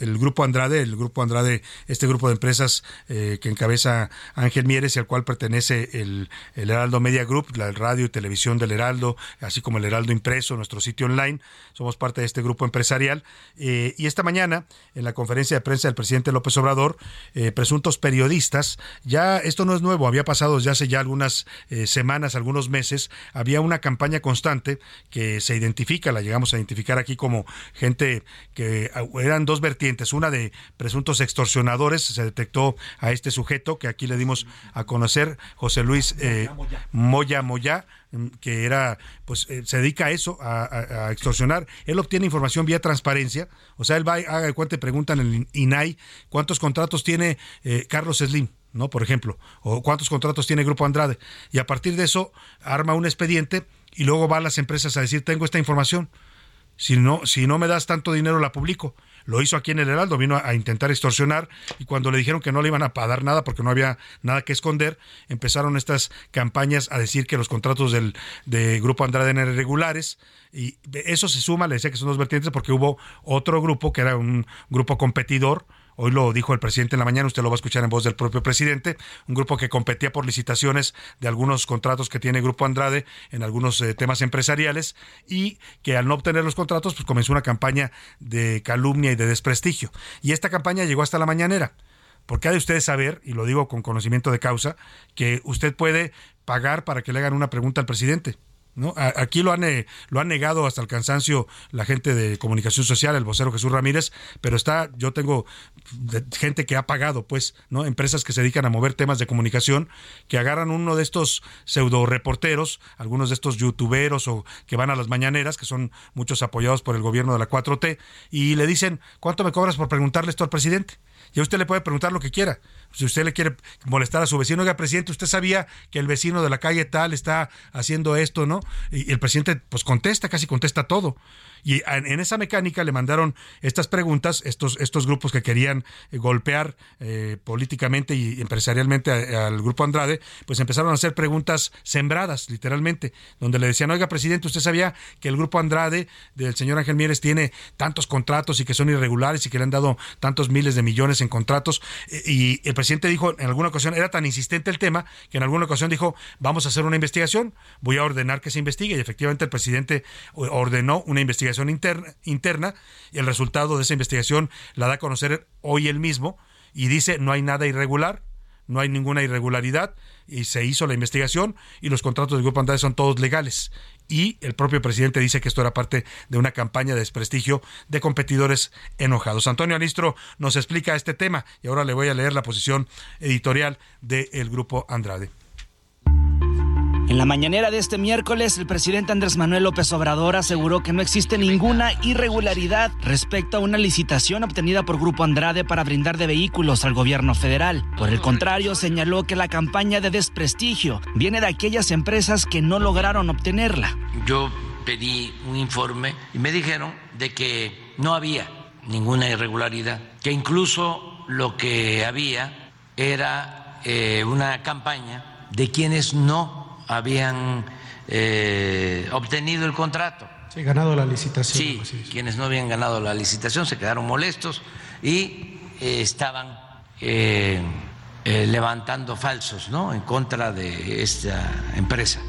el grupo Andrade, el grupo Andrade, este grupo de empresas eh, que encabeza Ángel Mieres y al cual pertenece el, el Heraldo Media Group, la radio y televisión del Heraldo, así como el Heraldo Impreso, nuestro sitio online. Somos parte de este grupo empresarial. Eh, y esta mañana, en la conferencia de prensa del presidente López Obrador, eh, presuntos periodistas, ya esto no es nuevo, había pasado ya hace ya algunas semanas, algunos meses, había una campaña constante que se identifica, la llegamos a identificar aquí como gente que ah, eran dos vertientes, una de presuntos extorsionadores, se detectó a este sujeto que aquí le dimos a conocer, José Luis eh, Moya Moya, mm, que era, pues eh, se dedica a eso, a, extorsionar. Él obtiene información vía transparencia, o sea, él va, haga de cuenta preguntan en el INAI cuántos contratos tiene eh, Carlos Slim. ¿no? Por ejemplo, o cuántos contratos tiene Grupo Andrade. Y a partir de eso arma un expediente y luego va a las empresas a decir, tengo esta información. Si no, si no me das tanto dinero, la publico. Lo hizo aquí en el Heraldo, vino a, intentar extorsionar y cuando le dijeron que no le iban a dar nada porque no había nada que esconder, empezaron estas campañas a decir que los contratos del de Grupo Andrade eran irregulares y eso se suma, le decía que son dos vertientes porque hubo otro grupo que era un grupo competidor, Hoy lo dijo el presidente en la mañana, usted lo va a escuchar en voz del propio presidente, un grupo que competía por licitaciones de algunos contratos que tiene Grupo Andrade en algunos eh, temas empresariales y que al no obtener los contratos pues comenzó una campaña de calumnia y de desprestigio. Y esta campaña llegó hasta la mañanera. Porque ha de usted saber, y lo digo con conocimiento de causa, que usted puede pagar para que le hagan una pregunta al presidente. ¿No? Aquí lo han, eh, lo han negado hasta el cansancio la gente de comunicación social, el vocero Jesús Ramírez, pero está, yo tengo gente que ha pagado, pues, ¿no? Empresas que se dedican a mover temas de comunicación, que agarran uno de estos pseudo reporteros, algunos de estos youtuberos o que van a las mañaneras, que son muchos apoyados por el gobierno de la 4T, y le dicen, ¿cuánto me cobras por preguntarle esto al presidente? Y usted le puede preguntar lo que quiera. Si usted le quiere molestar a su vecino, oiga, presidente, usted sabía que el vecino de la calle tal está haciendo esto, ¿no? Y el presidente, pues contesta, casi contesta todo. Y en esa mecánica le mandaron estas preguntas, estos, estos grupos que querían eh, golpear eh, políticamente y empresarialmente al grupo Andrade, pues empezaron a hacer preguntas sembradas, literalmente, donde le decían, oiga, presidente, ¿usted sabía que el grupo Andrade del señor Ángel Mieres tiene tantos contratos y que son irregulares y que le han dado tantos miles de millones en contratos? Eh, y el presidente dijo en alguna ocasión, era tan insistente el tema, que en alguna ocasión dijo, vamos a hacer una investigación, voy a ordenar que se investigue. Y efectivamente el presidente ordenó una investigación interna, interna y el resultado de esa investigación la da a conocer hoy él mismo y dice no hay nada irregular, no hay ninguna irregularidad y se hizo la investigación y los contratos del Grupo Andrade son todos legales. Y el propio presidente dice que esto era parte de una campaña de desprestigio de competidores enojados. Antonio Alistro nos explica este tema y ahora le voy a leer la posición editorial del Grupo Andrade. En la mañanera de este miércoles, el presidente Andrés Manuel López Obrador aseguró que no existe ninguna irregularidad respecto a una licitación obtenida por Grupo Andrade para brindar de vehículos al gobierno federal. Por el contrario, señaló que la campaña de desprestigio viene de aquellas empresas que no lograron obtenerla. Yo pedí un informe y me dijeron de que no había ninguna irregularidad, que incluso lo que había era eh, una campaña de quienes no habían eh, obtenido el contrato. Sí, ganado la licitación. Sí, quienes no habían ganado la licitación se quedaron molestos y eh, estaban eh, levantando falsos ¿no? en contra de esta empresa.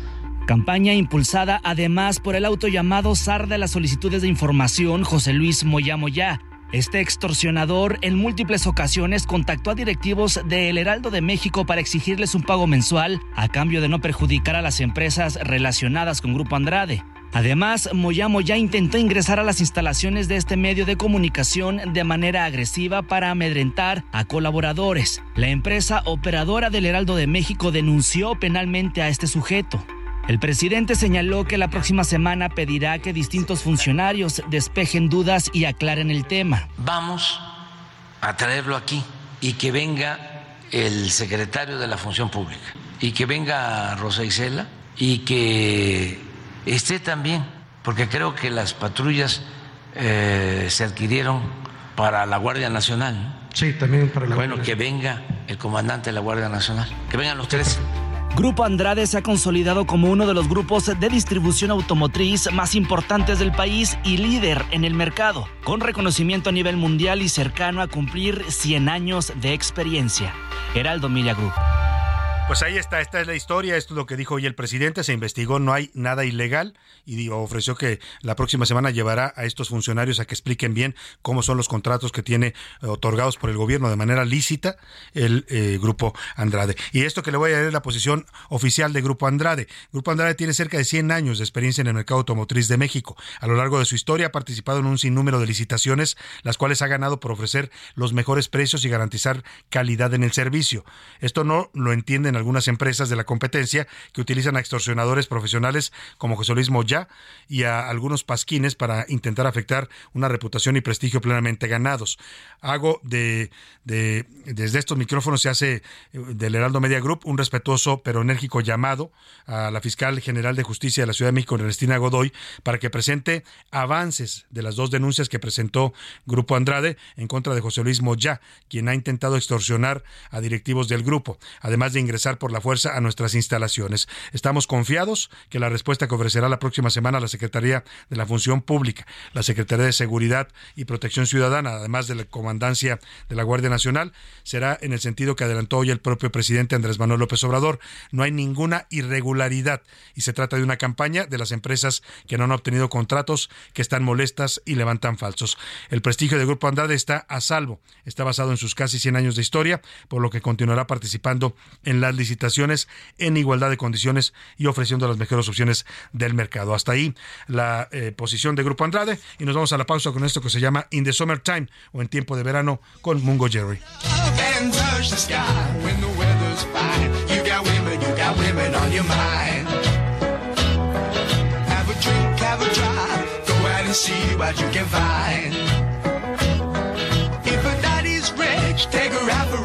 Campaña impulsada además por el auto llamado SAR de las solicitudes de información José Luis Moya Moya este extorsionador en múltiples ocasiones contactó a directivos de El Heraldo de México para exigirles un pago mensual a cambio de no perjudicar a las empresas relacionadas con Grupo Andrade. Además, Moyamo ya intentó ingresar a las instalaciones de este medio de comunicación de manera agresiva para amedrentar a colaboradores. La empresa operadora del Heraldo de México denunció penalmente a este sujeto. El presidente señaló que la próxima semana pedirá que distintos funcionarios despejen dudas y aclaren el tema. Vamos a traerlo aquí y que venga el secretario de la Función Pública y que venga Rosa Isela y que esté también, porque creo que las patrullas eh, se adquirieron para la Guardia Nacional. Sí, también para la Bueno, que venga el comandante de la Guardia Nacional, que vengan los tres Grupo Andrade se ha consolidado como uno de los grupos de distribución automotriz más importantes del país y líder en el mercado, con reconocimiento a nivel mundial y cercano a cumplir 100 años de experiencia. Heraldo Media Group. Pues ahí está, esta es la historia, esto es lo que dijo hoy el presidente, se investigó, no hay nada ilegal y ofreció que la próxima semana llevará a estos funcionarios a que expliquen bien cómo son los contratos que tiene eh, otorgados por el gobierno de manera lícita el eh, Grupo Andrade. Y esto que le voy a leer es la posición oficial de Grupo Andrade. Grupo Andrade tiene cerca de 100 años de experiencia en el mercado automotriz de México. A lo largo de su historia ha participado en un sinnúmero de licitaciones, las cuales ha ganado por ofrecer los mejores precios y garantizar calidad en el servicio. Esto no lo entienden algunas empresas de la competencia que utilizan a extorsionadores profesionales como José Luis Moya y a algunos pasquines para intentar afectar una reputación y prestigio plenamente ganados. Hago de desde estos micrófonos se hace eh, del Heraldo Media Group un respetuoso pero enérgico llamado a la fiscal general de justicia de la Ciudad de México, Ernestina Godoy, para que presente avances de las dos denuncias que presentó Grupo Andrade en contra de José Luis Moya, quien ha intentado extorsionar a directivos del grupo, además de ingresar por la fuerza a nuestras instalaciones. Estamos confiados que la respuesta que ofrecerá la próxima semana la Secretaría de la Función Pública, la Secretaría de Seguridad y Protección Ciudadana, además de la Comandancia de la Guardia Nacional, será en el sentido que adelantó hoy el propio presidente Andrés Manuel López Obrador. No hay ninguna irregularidad y se trata de una campaña de las empresas que no han obtenido contratos, que están molestas y levantan falsos. El prestigio del Grupo Andrade está a salvo. Está basado en sus casi 100 años de historia, por lo que continuará participando en las licitaciones en igualdad de condiciones y ofreciendo las mejores opciones del mercado. Hasta ahí la eh, posición de Grupo Andrade y nos vamos a la pausa con esto que se llama In the Summertime o en tiempo de verano con Mungo Jerry. take her out for a meal.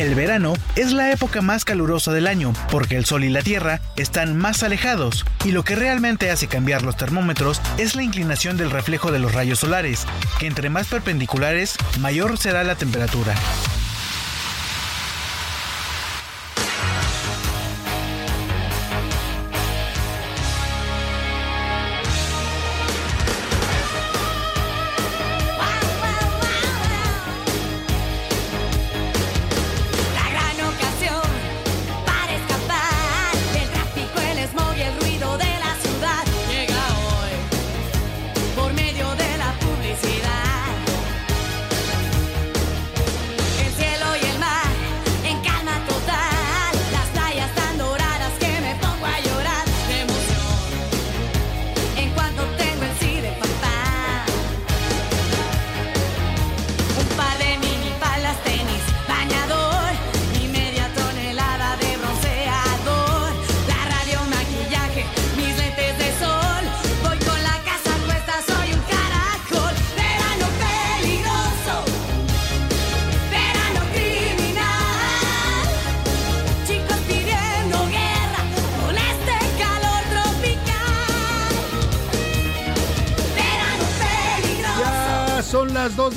El verano es la época más calurosa del año porque el sol y la tierra están más alejados y lo que realmente hace cambiar los termómetros es la inclinación del reflejo de los rayos solares, que entre más perpendiculares mayor será la temperatura.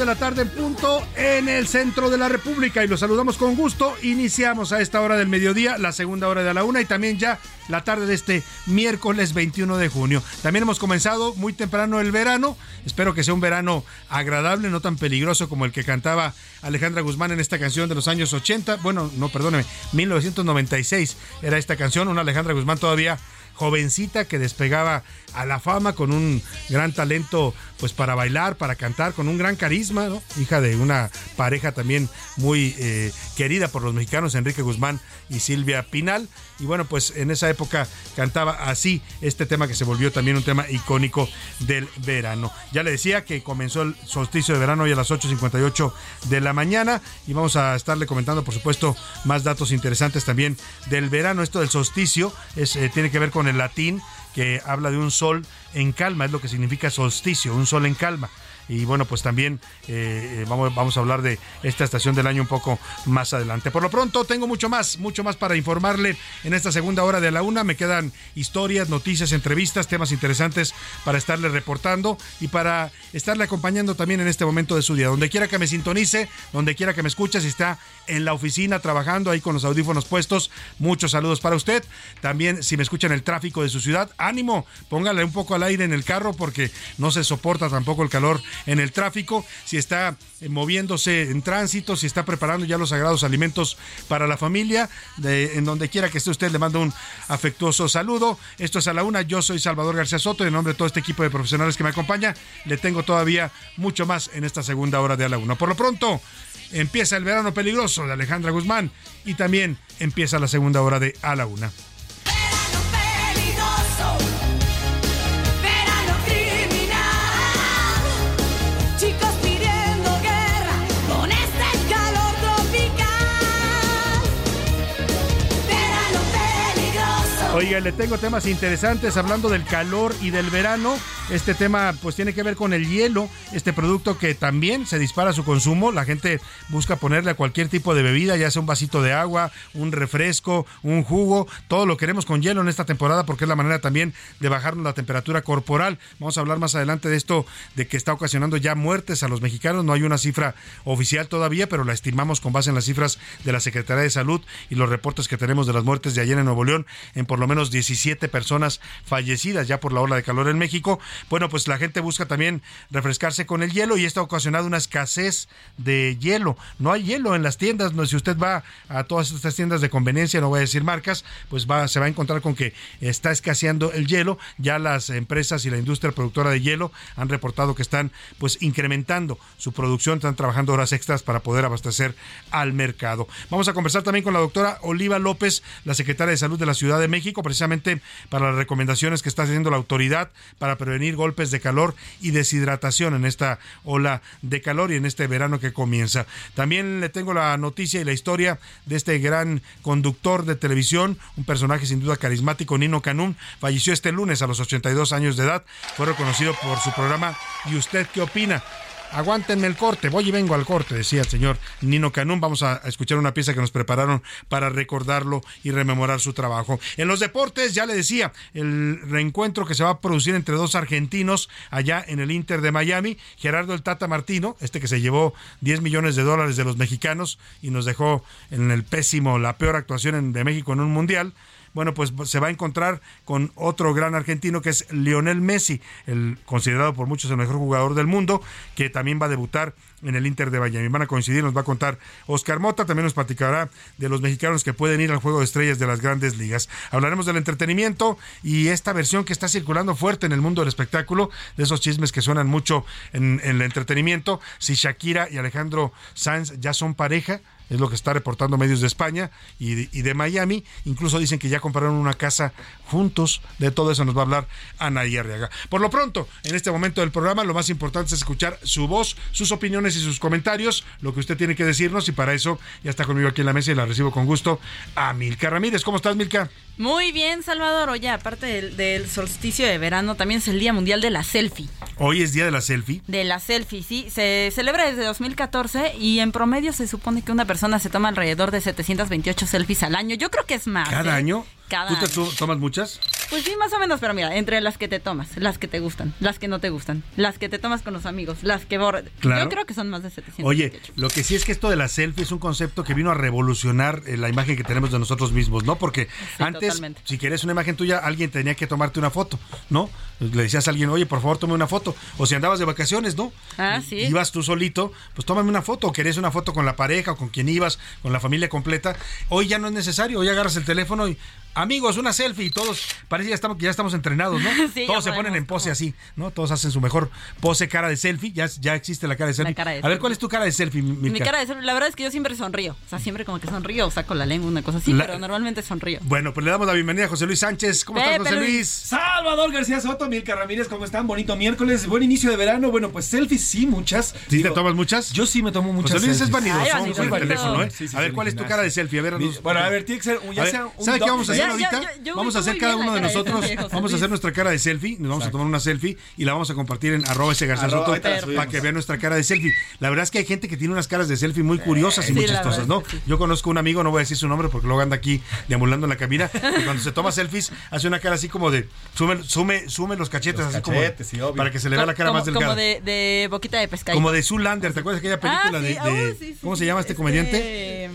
De la tarde en punto en el centro de la República y los saludamos con gusto. Iniciamos a esta hora del mediodía, la segunda hora de la una y también ya la tarde de este miércoles 21 de junio. También hemos comenzado muy temprano el verano. Espero que sea un verano agradable, no tan peligroso como el que cantaba Alejandra Guzmán en esta canción de los años 80. Bueno, no, perdóneme, 1996 era esta canción. Una Alejandra Guzmán todavía jovencita que despegaba a la fama con un gran talento pues para bailar, para cantar, con un gran carisma, hija de una pareja también muy eh, querida por los mexicanos, Enrique Guzmán y Silvia Pinal. Y bueno, pues en esa época cantaba así este tema que se volvió también un tema icónico del verano. Ya le decía que comenzó el solsticio de verano hoy a las 8.58 de la mañana y vamos a estarle comentando, por supuesto, más datos interesantes también del verano. Esto del solsticio es, eh, tiene que ver con el latín que habla de un sol en calma, es lo que significa solsticio, un sol en calma y bueno, pues también eh, eh, vamos, vamos a hablar de esta estación del año un poco más adelante. Por lo pronto tengo mucho más, mucho más para informarle en esta segunda hora de la una. Me quedan historias, noticias, entrevistas, temas interesantes para estarle reportando y para estarle acompañando también en este momento de su día. Donde quiera que me sintonice, donde quiera que me escuche, si está en la oficina trabajando ahí con los audífonos puestos, muchos saludos para usted. También si me escucha en el tráfico de su ciudad, ánimo, póngale un poco al aire en el carro porque no se soporta tampoco el calor en el tráfico, si está eh, moviéndose en tránsito, si está preparando ya los sagrados alimentos para la familia, en donde quiera que esté usted, le mando un afectuoso saludo. Esto es a la una, yo soy Salvador García Soto, y en nombre de todo este equipo de profesionales que me acompaña, le tengo todavía mucho más en esta segunda hora de a la una. Por lo pronto, empieza el verano peligroso de Alejandra Guzmán y también empieza la segunda hora de a la una. Oiga, le tengo temas interesantes hablando del calor y del verano. Este tema pues tiene que ver con el hielo, este producto que también se dispara su consumo. La gente busca ponerle a cualquier tipo de bebida, ya sea un vasito de agua, un refresco, un jugo, todo lo queremos con hielo en esta temporada porque es la manera también de bajarnos la temperatura corporal. Vamos a hablar más adelante de esto, de que está ocasionando ya muertes a los mexicanos. No hay una cifra oficial todavía, pero la estimamos con base en las cifras de la Secretaría de Salud y los reportes que tenemos de las muertes de ayer en Nuevo León en por lo menos 17 personas fallecidas ya por la ola de calor en México. Bueno, pues la gente busca también refrescarse con el hielo y esto ha ocasionado una escasez de hielo. No hay hielo en las tiendas. No, si usted va a todas estas tiendas de conveniencia, no voy a decir marcas, pues va, se va a encontrar con que está escaseando el hielo. Ya las empresas y la industria productora de hielo han reportado que están pues incrementando su producción, están trabajando horas extras para poder abastecer al mercado. Vamos a conversar también con la doctora Oliva López, la secretaria de Salud de la Ciudad de México, precisamente para las recomendaciones que está haciendo la autoridad para prevenir golpes de calor y deshidratación en esta ola de calor y en este verano que comienza. También le tengo la noticia y la historia de este gran conductor de televisión, un personaje sin duda carismático, Nino Canún, falleció este lunes a los 82 años de edad, fue reconocido por su programa ¿Y usted qué opina? Aguántenme el corte, voy y vengo al corte, decía el señor Nino Canún. Vamos a escuchar una pieza que nos prepararon para recordarlo y rememorar su trabajo. En los deportes, ya le decía, el reencuentro que se va a producir entre dos argentinos allá en el Inter de Miami, Gerardo el Tata Martino, este que se llevó 10 millones de dólares de los mexicanos y nos dejó en el pésimo, la peor actuación de México en un mundial bueno, pues se va a encontrar con otro gran argentino que es Lionel Messi, el considerado por muchos el mejor jugador del mundo, que también va a debutar en el Inter de Miami. Van a coincidir, nos va a contar Oscar Mota, también nos platicará de los mexicanos que pueden ir al juego de estrellas de las grandes ligas. Hablaremos del entretenimiento y esta versión que está circulando fuerte en el mundo del espectáculo, de esos chismes que suenan mucho en, en el entretenimiento, si Shakira y Alejandro Sanz ya son pareja es lo que está reportando medios de España y de, y de, Miami. Incluso dicen que ya compraron una casa juntos. De todo eso nos va a hablar Ana Arriaga. Por lo pronto, en este momento del programa, lo más importante es escuchar su voz, sus opiniones y sus comentarios, lo que usted tiene que decirnos. Y para eso ya está conmigo aquí en la mesa y la recibo con gusto a Milka Ramírez. ¿Cómo estás, Milka? Muy bien, Salvador. Oye, aparte del, del, solsticio de verano, también es el Día Mundial de la Selfie. Hoy es Día de la Selfie. De la Selfie, sí. Se celebra desde 2014 y en promedio se supone que una persona se toma alrededor de 728 selfies al año. Yo creo que es más. ¿Cada ¿eh? año? Cada ¿Tú te año. tomas muchas? Pues sí, más o menos, pero mira, entre las que te tomas, las que te gustan, las que no te gustan, las que te tomas con los amigos, las que borras. Claro. Yo creo que son más de 700. Oye, lo que sí es que esto de la selfie es un concepto que vino a revolucionar eh, la imagen que tenemos de nosotros mismos, ¿no? Porque Sí, antes, totalmente. si quieres una imagen tuya, alguien tenía que tomarte una foto, ¿no? Le decías a alguien, oye, por favor, tome una foto. O si andabas de vacaciones, ¿no? Ah, sí. Ibas tú solito, pues tómame una foto. O querías una foto con la pareja o con quien ibas, con la familia completa. Hoy ya no es necesario. Hoy agarras el teléfono y, amigos, una selfie. Y todos, parece que ya estamos, ya estamos entrenados, ¿no? Sí, todos se ponen en pose así, ¿no? Todos hacen su mejor pose cara de selfie. Ya, ya existe la cara de selfie. cara de a ver. ¿cuál es tu cara de selfie, Milka? Mi cara de selfie, la verdad es que yo siempre sonrío. O sea, siempre como que sonrío o saco la lengua, una cosa así, La- pero normalmente sonrío. Bueno, pues le damos la bienvenida a José Luis Sánchez. ¿Cómo estás, Pepe José Luis. Luis? Salvador García Soto, Milka Ramírez, ¿cómo están? Bonito miércoles, buen inicio de verano. Bueno, pues selfies sí, muchas. ¿Sí Digo, te tomas muchas? Yo sí me tomo muchas José Luis es selfies. vanidoso Ay, con el vanidosito. teléfono, ¿eh? Sí, sí, a ver, sí, ¿cuál es tu cara de selfie? A ver, Mi- Bueno, a ver, tiene que ser ya A ver, sea un ¿sabe qué vamos a face. Hacer ahorita, vamos a hacer cada uno de nosotros, vamos a hacer nuestra cara de selfie, nos vamos a tomar una selfie y la vamos a compartir en arroba ese García Soto para que vean nuestra cara de selfie. La verdad es que hay gente que tiene unas caras de selfie muy curiosas y muy chistosas, ¿no? Yo conozco un amigo, no voy a decir su nombre porque luego anda aquí deambulando en la cabina, y cuando se toma selfies hace una cara así como de sume, sume, sume los cachetes, así como para que se le vea la cara más delgada. Como de, de, boquita de pescado. Como de Zulander, ¿te acuerdas de aquella película ah, de, ¿cómo se llama este, comediante?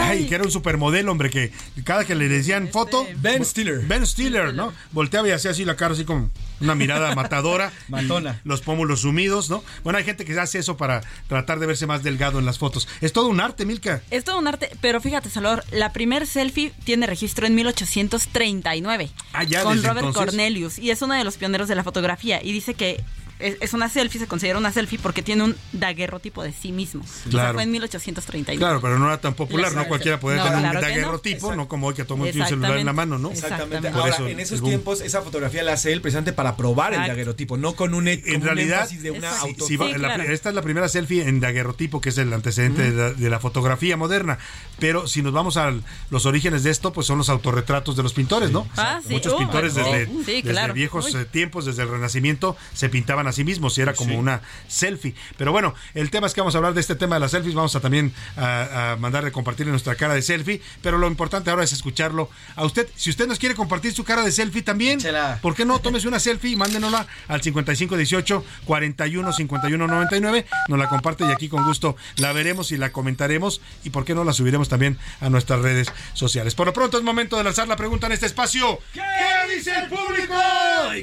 Ay, que era un supermodelo, hombre, que cada que le decían este, foto. Ben Stiller. Ben Stiller, ¿no? Volteaba y hacía así la cara, así como una mirada matadora. Matona. Los pómulos sumidos, ¿no? Bueno, hay gente que hace eso para tratar de verse más delgado en las fotos. Es todo un arte, Milka. Es todo un arte, pero fíjate, Salvador, la primer selfie tiene registro en 1839. Ah, ya, Con Robert Cornelius. Y es uno de los pioneros de la fotografía. Y dice que es, una selfie, se considera una selfie porque tiene un daguerrotipo de sí mismo. Claro. fue en 1831. Claro, pero no era tan popular, no cualquiera podía tener un daguerrotipo, no. como hoy que todo el mundo tiene un celular en la mano, ¿no? Exactamente. Ahora, en esos tiempos, esa fotografía la hace él precisamente para probar el daguerrotipo, no con un, en realidad, de una auto. esta es la primera selfie en daguerrotipo, que es el antecedente de, la, fotografía moderna. Pero si nos vamos a los orígenes de esto, pues son los autorretratos de los pintores, ¿no? Ah, Muchos uh, pintores desde, desde viejos eh, tiempos, desde el Renacimiento, se pintaban a sí mismos y era como una selfie. Pero bueno, el tema es que vamos a hablar de este tema de las selfies. Vamos a también a, mandarle compartir nuestra cara de selfie. Pero lo importante ahora es escucharlo a usted. Si usted nos quiere compartir su cara de selfie también, ¿por qué no? Tómese una selfie y mándenosla al 5518 41 51 99. Nos la comparte y aquí con gusto la veremos y la comentaremos. Y por qué no la subiremos también a nuestras redes sociales. Por lo pronto es momento de lanzar la pregunta en este espacio. ¿Qué, dice el público?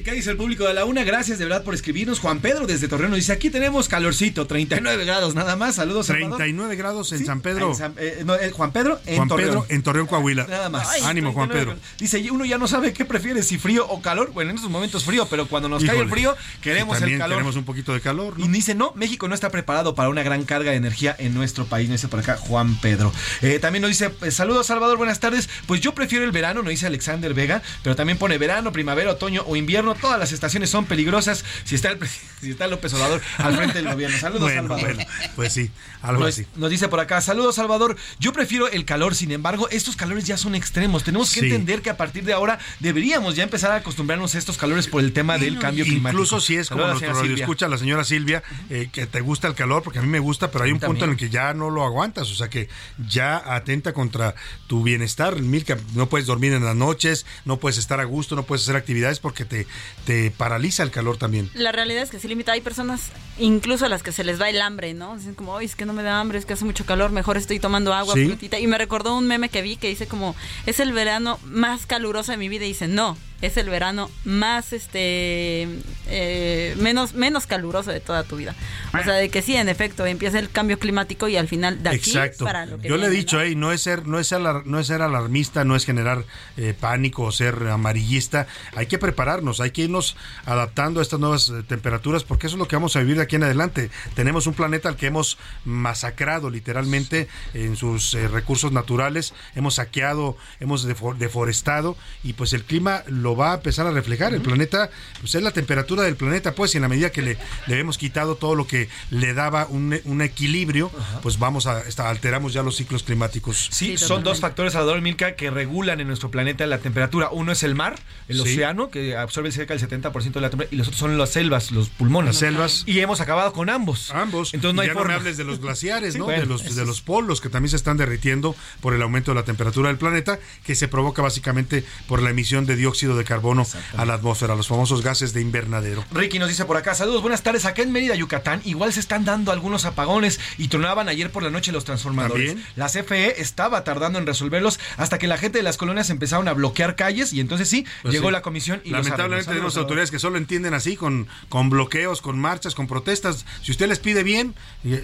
¿Qué dice el público de la una? Gracias de verdad por escribirnos. Juan Pedro desde Torreón dice, aquí tenemos calorcito, 39 grados nada más. Saludos, 39 grados en San Pedro. Eh, eh, Juan Pedro en Juan Torreón. Pedro en Torreón, Coahuila. Nada más. Ánimo, Juan Pedro. Dice, uno ya no sabe qué prefiere, si frío o calor. Bueno, en estos momentos frío, pero cuando nos cae el frío, queremos el calor. queremos un poquito de calor. Y dice, no, México no está preparado para una gran carga de energía en nuestro país. Nos dice por acá Juan Pedro. Eh, también nos dice, saludos Salvador, buenas tardes. Pues yo prefiero el verano, nos dice Alexander Vega, pero también pone verano, primavera, otoño o invierno. Todas las estaciones son peligrosas si está el, si está López Obrador al frente del gobierno. Saludos, Salvador. pues sí, algo así. Nos dice por acá, saludos, Salvador. Yo prefiero el calor, sin embargo, estos calores ya son extremos. Tenemos que entender que a partir de ahora deberíamos ya empezar a acostumbrarnos a estos calores por el tema del cambio climático. Incluso si es como nuestro escucha la señora Silvia, eh, que te gusta el calor, porque a mí me gusta, pero hay un punto en el que ya no lo aguantas. O sea que ya atenta contra tu bienestar, Milka. No puedes dormir en las noches, no puedes estar a gusto, no puedes hacer actividades porque te, te paraliza el calor también. La realidad es que sí limita. Hay personas, incluso a las que se les va el hambre, ¿no? Dicen como, es que no me da hambre, es que hace mucho calor, mejor estoy tomando agua, frutita. Y me recordó un meme que vi que dice como, es el verano más caluroso de mi vida. Y dice, no, es el verano más este eh, menos menos caluroso de toda tu vida. O sea, de que sí, en efecto, empieza el cambio climático y al final de aquí Exacto. para lo que Yo le he dicho, ¿no? no es ser no es no es ser alarmista, no es generar eh, pánico o ser amarillista, hay que prepararnos, hay que irnos adaptando a estas nuevas eh, temperaturas porque eso es lo que vamos a vivir de aquí en adelante. Tenemos un planeta al que hemos masacrado literalmente en sus recursos naturales, hemos saqueado, hemos deforestado y pues el clima lo va a empezar a reflejar. El planeta, pues es la temperatura del planeta, pues, y en la medida que le, le hemos quitado todo lo que le daba un, un equilibrio, pues vamos a, alteramos ya los ciclos climáticos. Sí, son dos factores, Salvador Milka, que regulan en nuestro planeta la temperatura. Uno es el mar, el océano, que absorbe cerca del 70% de la temperatura, y los otros son las selvas, los pulmones. Las selvas. Y hemos acabado con ambos. Ambos. Entonces no hay ya no me hables de los glaciares, ¿no? de, los, de los polos que también se están derritiendo por el aumento de la temperatura del planeta, que se provoca básicamente por la emisión de dióxido de carbono a la atmósfera, los famosos gases de invernadero. Ricky nos dice por acá, saludos, buenas tardes. Acá en Mérida, Yucatán, igual se están dando algunos apagones y tronaban ayer por la noche los transformadores. La CFE estaba tardando en resolverlos hasta que la gente de las colonias empezaron a bloquear calles y entonces sí, pues llegó la comisión y Lamentablemente tenemos autoridades que solo entienden así, con, con bloqueos, con marchas, con protestas. Si usted les pide bien,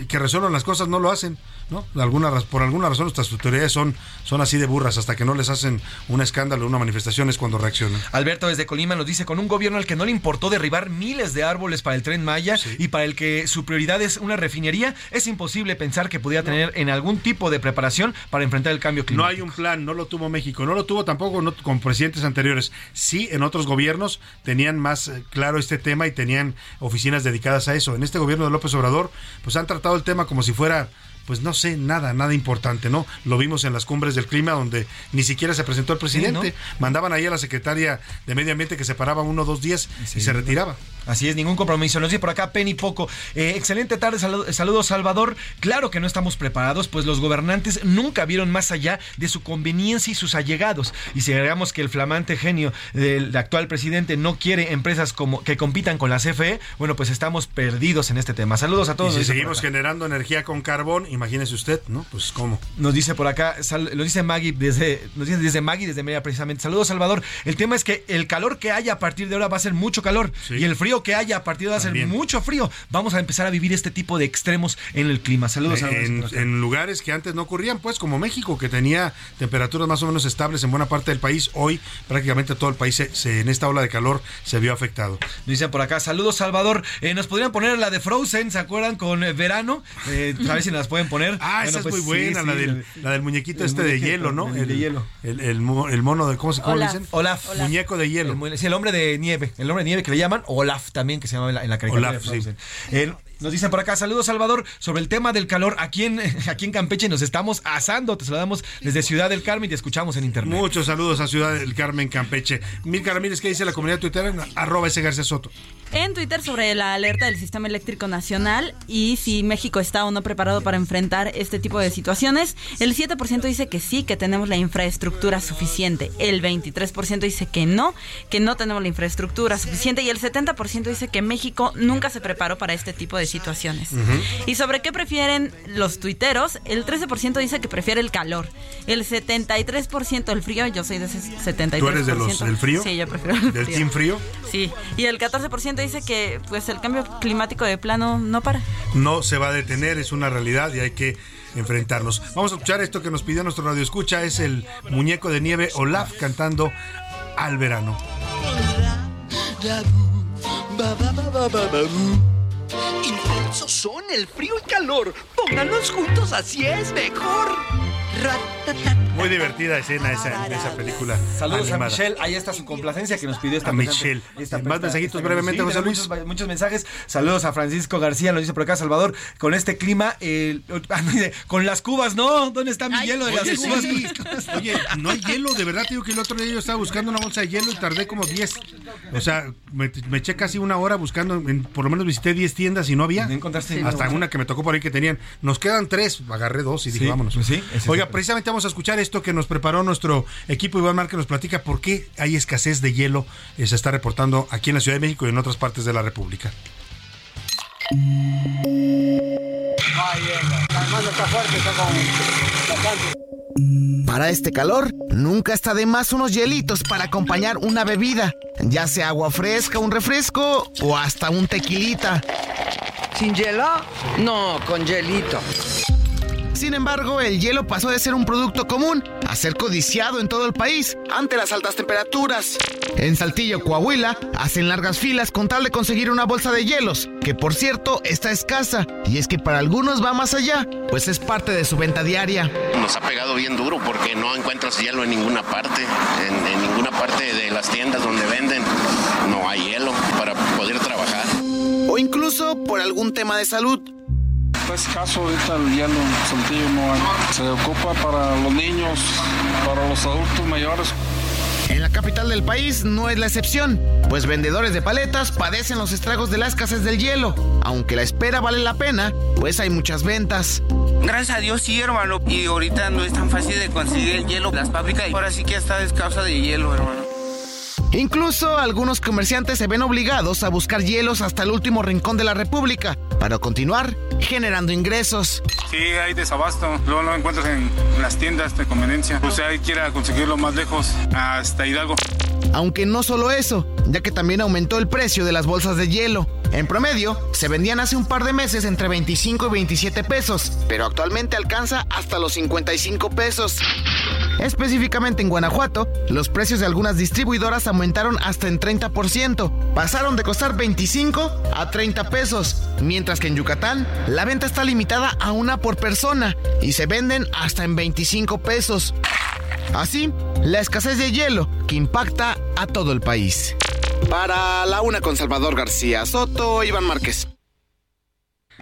que resuelvan las cosas, no lo hacen. ¿No? Alguna, por alguna razón nuestras autoridades son, son así de burras, hasta que no les hacen un escándalo, una manifestación es cuando reaccionan. Alberto desde Colima nos dice, con un gobierno al que no le importó derribar miles de árboles para el tren Maya y para el que su prioridad es una refinería, es imposible pensar que pudiera tener en algún tipo de preparación para enfrentar el cambio climático. No hay un plan, no lo tuvo México, no lo tuvo tampoco con presidentes anteriores. Sí, en otros gobiernos tenían más eh, claro este tema y tenían oficinas dedicadas a eso. En este gobierno de López Obrador, pues han tratado el tema como si fuera pues no sé, nada, nada importante, ¿no? Lo vimos en las cumbres del clima donde ni siquiera se presentó el presidente. Mandaban ahí a la secretaria de Medio Ambiente que se paraba uno o dos días y se retiraba. Así es, ningún compromiso. Nos dice por acá Penny Poco. Eh, excelente tarde, saludos Salvador. Claro que no estamos preparados, pues los gobernantes nunca vieron más allá de su conveniencia y sus allegados. Y si agregamos que el flamante genio del actual presidente no quiere empresas como que compitan con la CFE, bueno, pues estamos perdidos en este tema. Saludos a todos. Y si seguimos generando energía con carbón, imagínese usted, ¿no? Pues cómo. Nos dice por acá, lo dice Maggie desde, nos dice desde Maggie, desde Media precisamente. Saludos Salvador. El tema es que el calor que haya a partir de ahora va a ser mucho calor y el frío que haya a partir de ahora va a ser mucho frío. Vamos a empezar a vivir este tipo de extremos en el clima. Saludos. a en, en lugares que antes no ocurrían, pues como México, que tenía temperaturas más o menos estables en buena parte del país, hoy prácticamente todo el país se, en esta ola de calor se vio afectado. Dicen por acá, saludos Salvador. Eh, nos podrían poner la de Frozen, ¿se acuerdan? Con eh, verano. Eh, a ver si nos las pueden poner. Ah, esa es pues muy buena, la, del, la del muñequito este de hielo, ¿no? El, de hielo. El, el, mono de, ¿cómo, se, cómo dicen? Olaf. Muñeco de hielo. el hombre de nieve. El hombre de nieve que le llaman Olaf también, que se llama en la, en la caricatura Olaf, de Sí. Nos dicen por acá, saludos Salvador, sobre el tema del calor, aquí en, aquí en Campeche nos estamos asando, te saludamos desde Ciudad del Carmen y te escuchamos en internet. Muchos saludos a Ciudad del Carmen, Campeche. Milka Ramírez, ¿qué dice la comunidad Twitter? Arroba ese García Soto. En Twitter sobre la alerta del sistema eléctrico nacional y si México está o no preparado para enfrentar este tipo de situaciones, el 7% dice que sí, que tenemos la infraestructura suficiente, el 23% dice que no, que no tenemos la infraestructura suficiente y el 70% dice que México nunca se preparó para este tipo de situaciones. Y sobre qué prefieren los tuiteros, el 13% dice que prefiere el calor, el 73% el frío, yo soy de ese 73%. ¿Tú eres de los, del frío? Sí, yo prefiero el ¿Del team frío? Sí, y el 14% dice que pues el cambio climático de plano no para. No se va a detener, es una realidad y hay que enfrentarnos. Vamos a escuchar esto que nos pidió nuestro radio escucha, es el muñeco de nieve Olaf cantando al verano. Intensos son el frío y calor. Pónganlos juntos, así es mejor. Muy divertida escena esa, esa película. Saludos a Michelle, ahí está su complacencia que nos pidió esta A Michelle. Más mensajitos brevemente, José Luis. Muchos, mensajes. Saludos a Francisco García, nos dice por acá Salvador, con este clima, ah, con las cubas, ¿no? ¿Dónde está mi hielo de las cubas? Oye, no hay hielo, de verdad, digo que el otro día yo estaba buscando una bolsa de hielo y tardé como 10. O sea, me, eché casi una hora buscando, por lo menos visité 10 tiendas y no había. encontraste Hasta una que me tocó por ahí que tenían. Nos quedan tres, agarré dos y dije, vámonos. Pues sí, Oiga, precisamente vamos a escuchar esto que nos preparó nuestro equipo. Iván Márquez nos platica por qué hay escasez de hielo. Eh, se está reportando aquí en la Ciudad de México y en otras partes de la República. Para este calor, nunca está de más unos hielitos para acompañar una bebida, ya sea agua fresca, un refresco o hasta un tequilita. ¿Sin hielo? No, con hielito. Sin embargo, el hielo pasó de ser un producto común a ser codiciado en todo el país ante las altas temperaturas. En Saltillo, Coahuila, hacen largas filas con tal de conseguir una bolsa de hielos, que por cierto está escasa, y es que para algunos va más allá, pues es parte de su venta diaria. Nos ha pegado bien duro porque no encuentras hielo en ninguna parte, en, en ninguna parte de las tiendas donde venden, no hay hielo para poder trabajar. O incluso por algún tema de salud. Es escaso ahorita el hielo en Saltillo no hay. Se ocupa para los niños, para los adultos mayores. En la capital del país no es la excepción, pues vendedores de paletas padecen los estragos de la escasez del hielo. Aunque la espera vale la pena, pues hay muchas ventas. Gracias a Dios sí, hermano. Y ahorita no es tan fácil de conseguir el hielo. Las fábricas ahora sí que está descausa de hielo, hermano. Incluso algunos comerciantes se ven obligados a buscar hielos hasta el último rincón de la República para continuar generando ingresos. Sí, hay desabasto. Luego lo encuentras en las tiendas de conveniencia. O sea, hay que ir a conseguirlo más lejos, hasta Hidalgo. Aunque no solo eso, ya que también aumentó el precio de las bolsas de hielo. En promedio, se vendían hace un par de meses entre 25 y 27 pesos, pero actualmente alcanza hasta los 55 pesos. Específicamente en Guanajuato, los precios de algunas distribuidoras aumentaron hasta en 30%, pasaron de costar 25 a 30 pesos, mientras que en Yucatán la venta está limitada a una por persona y se venden hasta en 25 pesos. Así, la escasez de hielo que impacta a todo el país. Para la una con Salvador García Soto, Iván Márquez.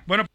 Bueno,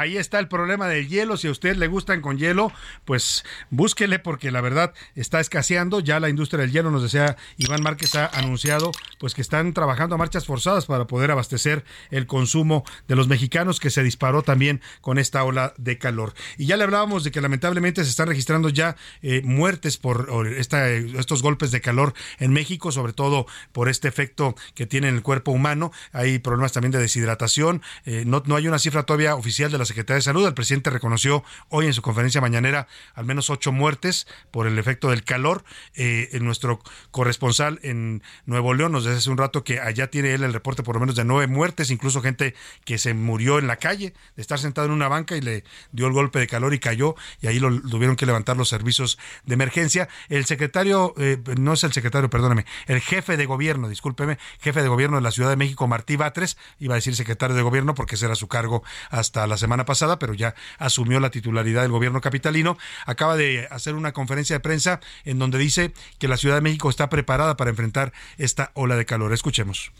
Ahí está el problema del hielo. Si a usted le gustan con hielo, pues búsquele porque la verdad está escaseando. Ya la industria del hielo, nos decía Iván Márquez, ha anunciado pues que están trabajando a marchas forzadas para poder abastecer el consumo de los mexicanos que se disparó también con esta ola de calor. Y ya le hablábamos de que lamentablemente se están registrando ya eh, muertes por estos golpes de calor en México, sobre todo por este efecto que tiene en el cuerpo humano. Hay problemas también de deshidratación. Eh, no, no hay una cifra todavía oficial de la Secretaría de Salud. El presidente reconoció hoy en su conferencia mañanera al menos ocho muertes por el efecto del calor. Eh, nuestro corresponsal en Nuevo León nos dice hace un rato que allá tiene él el reporte por lo menos de nueve muertes, incluso gente que se murió en la calle de estar sentado en una banca y le dio el golpe de calor y cayó y ahí lo tuvieron que levantar los servicios de emergencia. El secretario, eh, no es el secretario, perdóname, el jefe de gobierno, discúlpeme, jefe de gobierno de la Ciudad de México, Martí Batres, iba a decir secretario de gobierno porque ese era su cargo hasta la semana pasada, pero ya asumió la titularidad del gobierno capitalino, acaba de hacer una conferencia de prensa en donde dice que la Ciudad de México está preparada para enfrentar esta ola de calor. Escuchemos.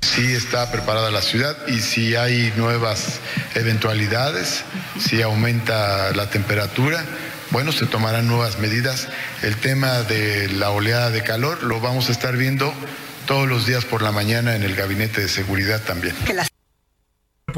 Sí está preparada la ciudad y si hay nuevas eventualidades, si aumenta la temperatura, bueno, se tomarán nuevas medidas. El tema de la oleada de calor lo vamos a estar viendo todos los días por la mañana en el gabinete de seguridad también.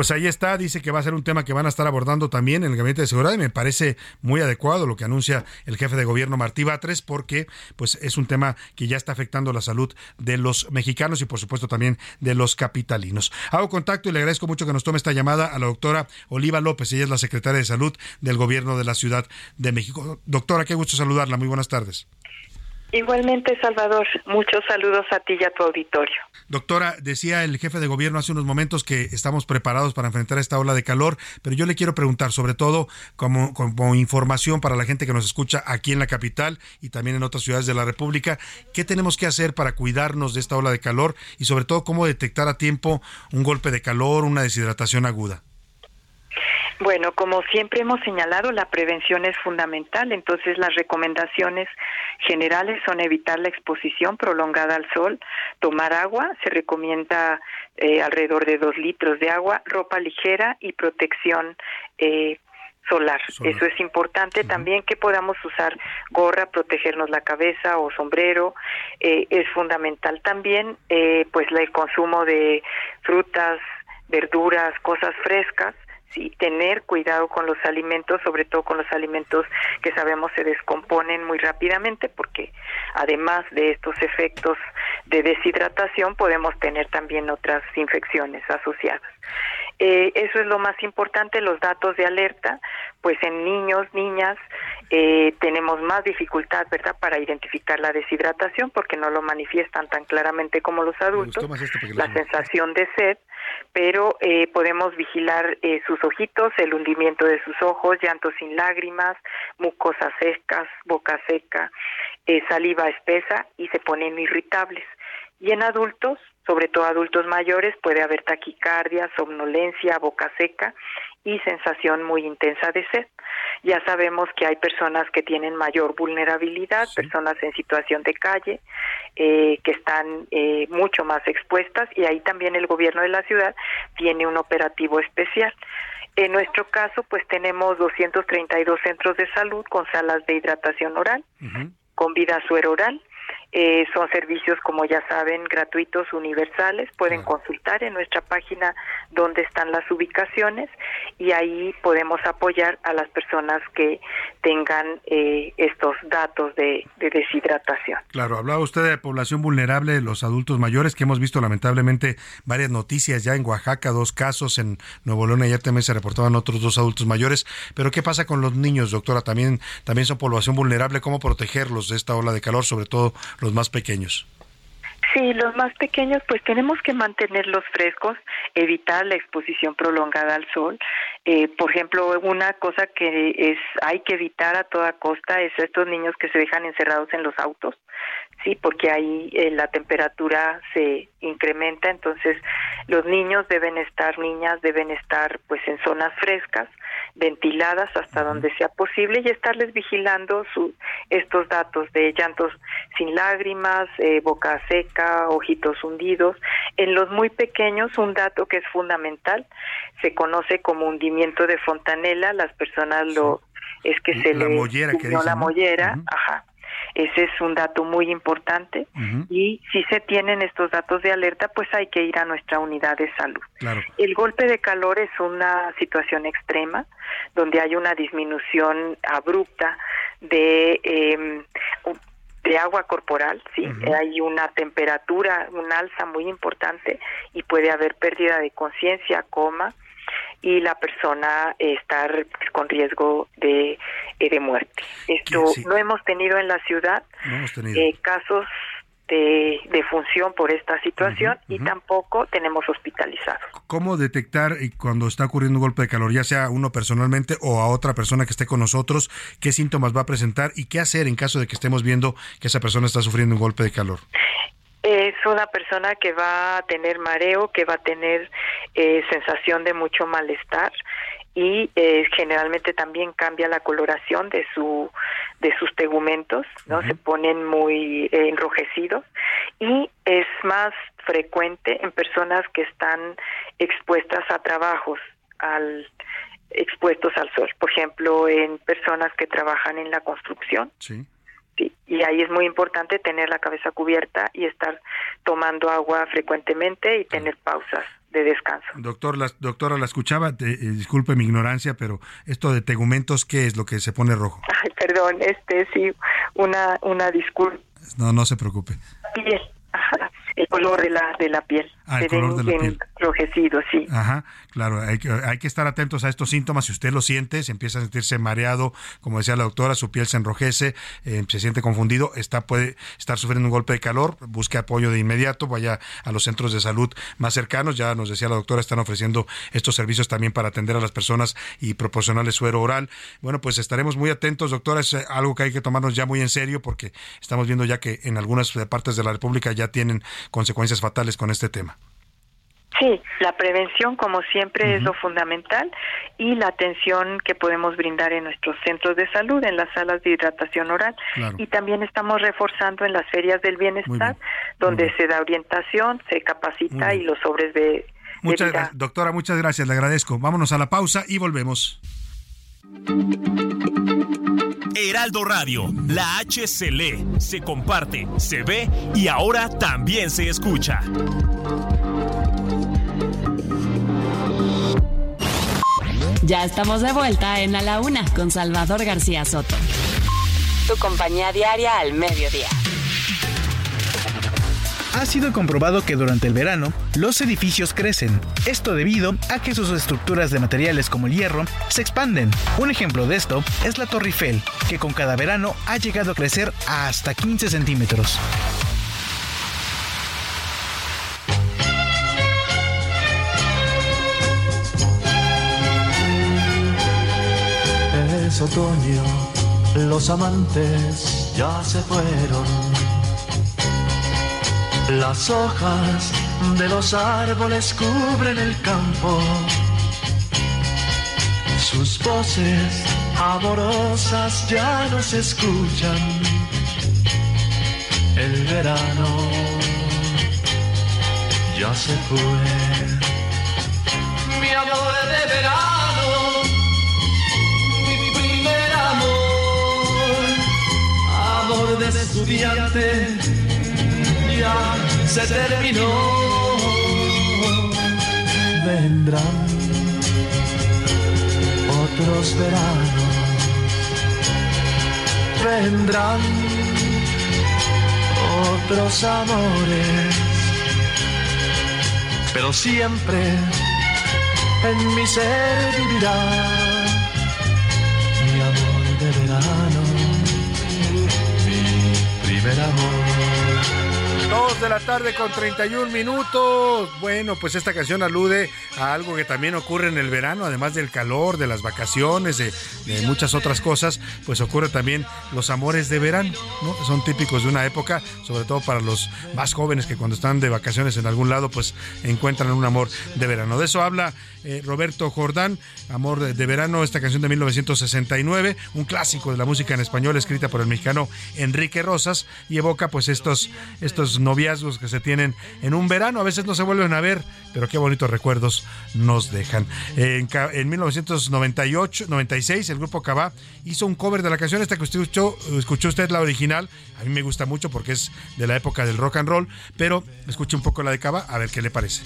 Pues ahí está, dice que va a ser un tema que van a estar abordando también en el Gabinete de Seguridad y me parece muy adecuado lo que anuncia el jefe de gobierno Martí Batres porque pues es un tema que ya está afectando la salud de los mexicanos y por supuesto también de los capitalinos. Hago contacto y le agradezco mucho que nos tome esta llamada a la doctora Oliva López, ella es la secretaria de Salud del gobierno de la Ciudad de México. Doctora, qué gusto saludarla, muy buenas tardes. Igualmente, Salvador, muchos saludos a ti y a tu auditorio. Doctora, decía el jefe de gobierno hace unos momentos que estamos preparados para enfrentar esta ola de calor, pero yo le quiero preguntar, sobre todo como, como información para la gente que nos escucha aquí en la capital y también en otras ciudades de la República, ¿qué tenemos que hacer para cuidarnos de esta ola de calor y sobre todo cómo detectar a tiempo un golpe de calor, una deshidratación aguda? Bueno, como siempre hemos señalado, la prevención es fundamental, entonces las recomendaciones generales son evitar la exposición prolongada al sol, tomar agua, se recomienda eh, alrededor de dos litros de agua, ropa ligera y protección eh, solar. Eso es importante también que podamos usar gorra, protegernos la cabeza o sombrero. Eh, es fundamental también, pues, el consumo de frutas, verduras, cosas frescas sí, tener cuidado con los alimentos, sobre todo con los alimentos que sabemos se descomponen muy rápidamente, porque además de estos efectos de deshidratación podemos tener también otras infecciones asociadas. Eh, eso es lo más importante, los datos de alerta, pues en niños, niñas, eh, tenemos más dificultad, ¿verdad?, para identificar la deshidratación porque no lo manifiestan tan claramente como los adultos, la sensación de sed, pero eh, podemos vigilar eh, sus ojitos, el hundimiento de sus ojos, llantos sin lágrimas, mucosas secas, boca seca, eh, saliva espesa y se ponen irritables. Y en adultos, sobre todo adultos mayores, puede haber taquicardia, somnolencia, boca seca y sensación muy intensa de sed. Ya sabemos que hay personas que tienen mayor vulnerabilidad, personas en situación de calle, eh, que están eh, mucho más expuestas y ahí también el gobierno de la ciudad tiene un operativo especial. En nuestro caso, pues tenemos 232 centros de salud con salas de hidratación oral, con vida suero oral, eh, son servicios, como ya saben, gratuitos, universales. Pueden consultar en nuestra página dónde están las ubicaciones y ahí podemos apoyar a las personas que tengan eh, estos datos de, deshidratación. Claro, hablaba usted de población vulnerable, los adultos mayores, que hemos visto lamentablemente varias noticias ya en Oaxaca, dos casos, en Nuevo León ayer también se reportaban otros dos adultos mayores. Pero ¿qué pasa con los niños, doctora? También, también son población vulnerable. ¿Cómo protegerlos de esta ola de calor, sobre todo los más pequeños? Sí, los más pequeños pues tenemos que mantenerlos frescos, evitar la exposición prolongada al sol. Eh, por ejemplo, una cosa que es hay que evitar a toda costa es estos niños que se dejan encerrados en los autos. sí, porque ahí eh, la temperatura se incrementa, entonces los niños deben estar, niñas deben estar pues en zonas frescas, ventiladas hasta donde sea posible y estarles vigilando su, estos datos de llantos sin lágrimas, eh, boca seca, ojitos hundidos. En los muy pequeños, un dato que es fundamental, se conoce como hundimiento de fontanela, las personas lo es que se la le mollera que la dicen, ¿no? mollera, ajá. Ese es un dato muy importante y si se tienen estos datos de alerta, pues hay que ir a nuestra unidad de salud. Claro. El golpe de calor es una situación extrema donde hay una disminución abrupta de eh, de agua corporal, sí, hay una temperatura, un alza muy importante y puede haber pérdida de conciencia, coma y la persona estar con riesgo de, eh, de muerte. Esto Sí. no hemos tenido en la ciudad No eh, casos de, de función por esta situación y tampoco tenemos hospitalizados. ¿Cómo detectar y cuando está ocurriendo un golpe de calor, ya sea uno personalmente o a otra persona que esté con nosotros, qué síntomas va a presentar y qué hacer en caso de que estemos viendo que esa persona está sufriendo un golpe de calor? Es una persona que va a tener mareo, que va a tener eh, sensación de mucho malestar y eh, generalmente también cambia la coloración de su de sus tegumentos, no se ponen muy eh, enrojecidos y es más frecuente en personas que están expuestas a trabajos al expuestos al sol, por ejemplo, en personas que trabajan en la construcción, Sí. Sí, y ahí es muy importante tener la cabeza cubierta y estar tomando agua frecuentemente y tener pausas de descanso. Doctor, la, doctora, la escuchaba, te- eh, disculpe mi ignorancia, pero esto de tegumentos, ¿qué es lo que se pone rojo? Ay, perdón, este sí, una una disculpa. No, no se preocupe. Piel, ajá, el color de la de la piel. Ah, el Se color ven de la piel. enrojecidos, sí. Ajá, claro, hay que, hay que estar atentos a estos síntomas. Si usted lo siente, se empieza a sentirse mareado, como decía la doctora, su piel se enrojece, eh, se siente confundido, está puede estar sufriendo un golpe de calor, busque apoyo de inmediato, vaya a los centros de salud más cercanos. Ya nos decía la doctora, están ofreciendo estos servicios también para atender a las personas y proporcionarles suero oral. Bueno, pues estaremos muy atentos, doctora, es eh, algo que hay que tomarnos ya muy en serio porque estamos viendo ya que en algunas partes de la República ya tienen consecuencias fatales con este tema. Sí, la prevención, como siempre, es lo fundamental y la atención que podemos brindar en nuestros centros de salud, en las salas de hidratación oral. Claro. Y también estamos reforzando en las ferias del bienestar, donde se da orientación, se capacita y los sobres de, de Muchas vida. doctora, muchas gracias, le agradezco. Vámonos a la pausa y volvemos. Heraldo Radio, la H se lee, se comparte, se ve y ahora también se escucha. Ya estamos de vuelta en A la Una con Salvador García Soto. Tu compañía diaria al mediodía. Ha sido comprobado que durante el verano los edificios crecen. Esto debido a que sus estructuras de materiales como el hierro se expanden. Un ejemplo de esto es la Torre Eiffel, que con cada verano ha llegado a crecer hasta 15 centímetros. Es otoño, los amantes ya se fueron. Las hojas de los árboles cubren el campo. Sus voces amorosas ya no se escuchan. El verano ya se fue. Mi amor de verano mi primer amor, amor de estudiante, ya se terminó. Vendrán otros veranos, vendrán otros amores, pero siempre en mi ser vivirá mi amor de verano, mi primer amor. Dos de la tarde con 31 minutos. Bueno, pues esta canción alude algo que también ocurre en el verano, además del calor, de las vacaciones, de, muchas otras cosas, pues ocurre también los amores de verano, ¿no? Son típicos de una época, sobre todo para los más jóvenes que cuando están de vacaciones en algún lado, pues encuentran un amor de verano. De eso habla eh, Roberto Jordán, Amor de, Verano, esta canción de 1969, un clásico de la música en español escrita por el mexicano Enrique Rosas y evoca pues estos, estos noviazgos que se tienen en un verano, a veces no se vuelven a ver, pero qué bonitos recuerdos nos dejan. En, en 1998, 96 el grupo Cabá hizo un cover de la canción esta que usted escuchó, escuchó usted la original, a mí me gusta mucho porque es de la época del rock and roll, pero escuche un poco la de Cabá a ver qué le parece.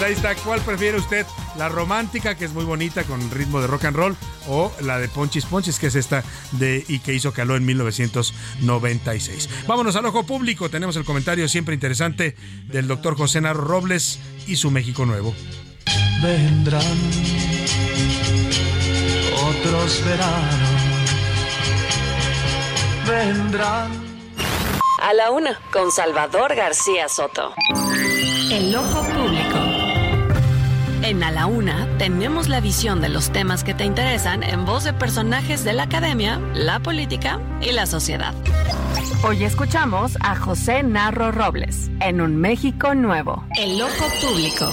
Pues ahí está. ¿Cuál prefiere usted? ¿La romántica, que es muy bonita, con ritmo de rock and roll, o la de Ponchis Ponchis, que es esta de y que hizo Caló en 1996? Vámonos al ojo público. Tenemos el comentario siempre interesante del doctor José Narro Robles y su México Nuevo. Vendrán otros veranos. Vendrán. A la una, con Salvador García Soto. El ojo público. En A la Una tenemos la visión de los temas que te interesan en voz de personajes de la academia, la política y la sociedad. Hoy escuchamos a José Narro Robles en Un México Nuevo. El Ojo Público.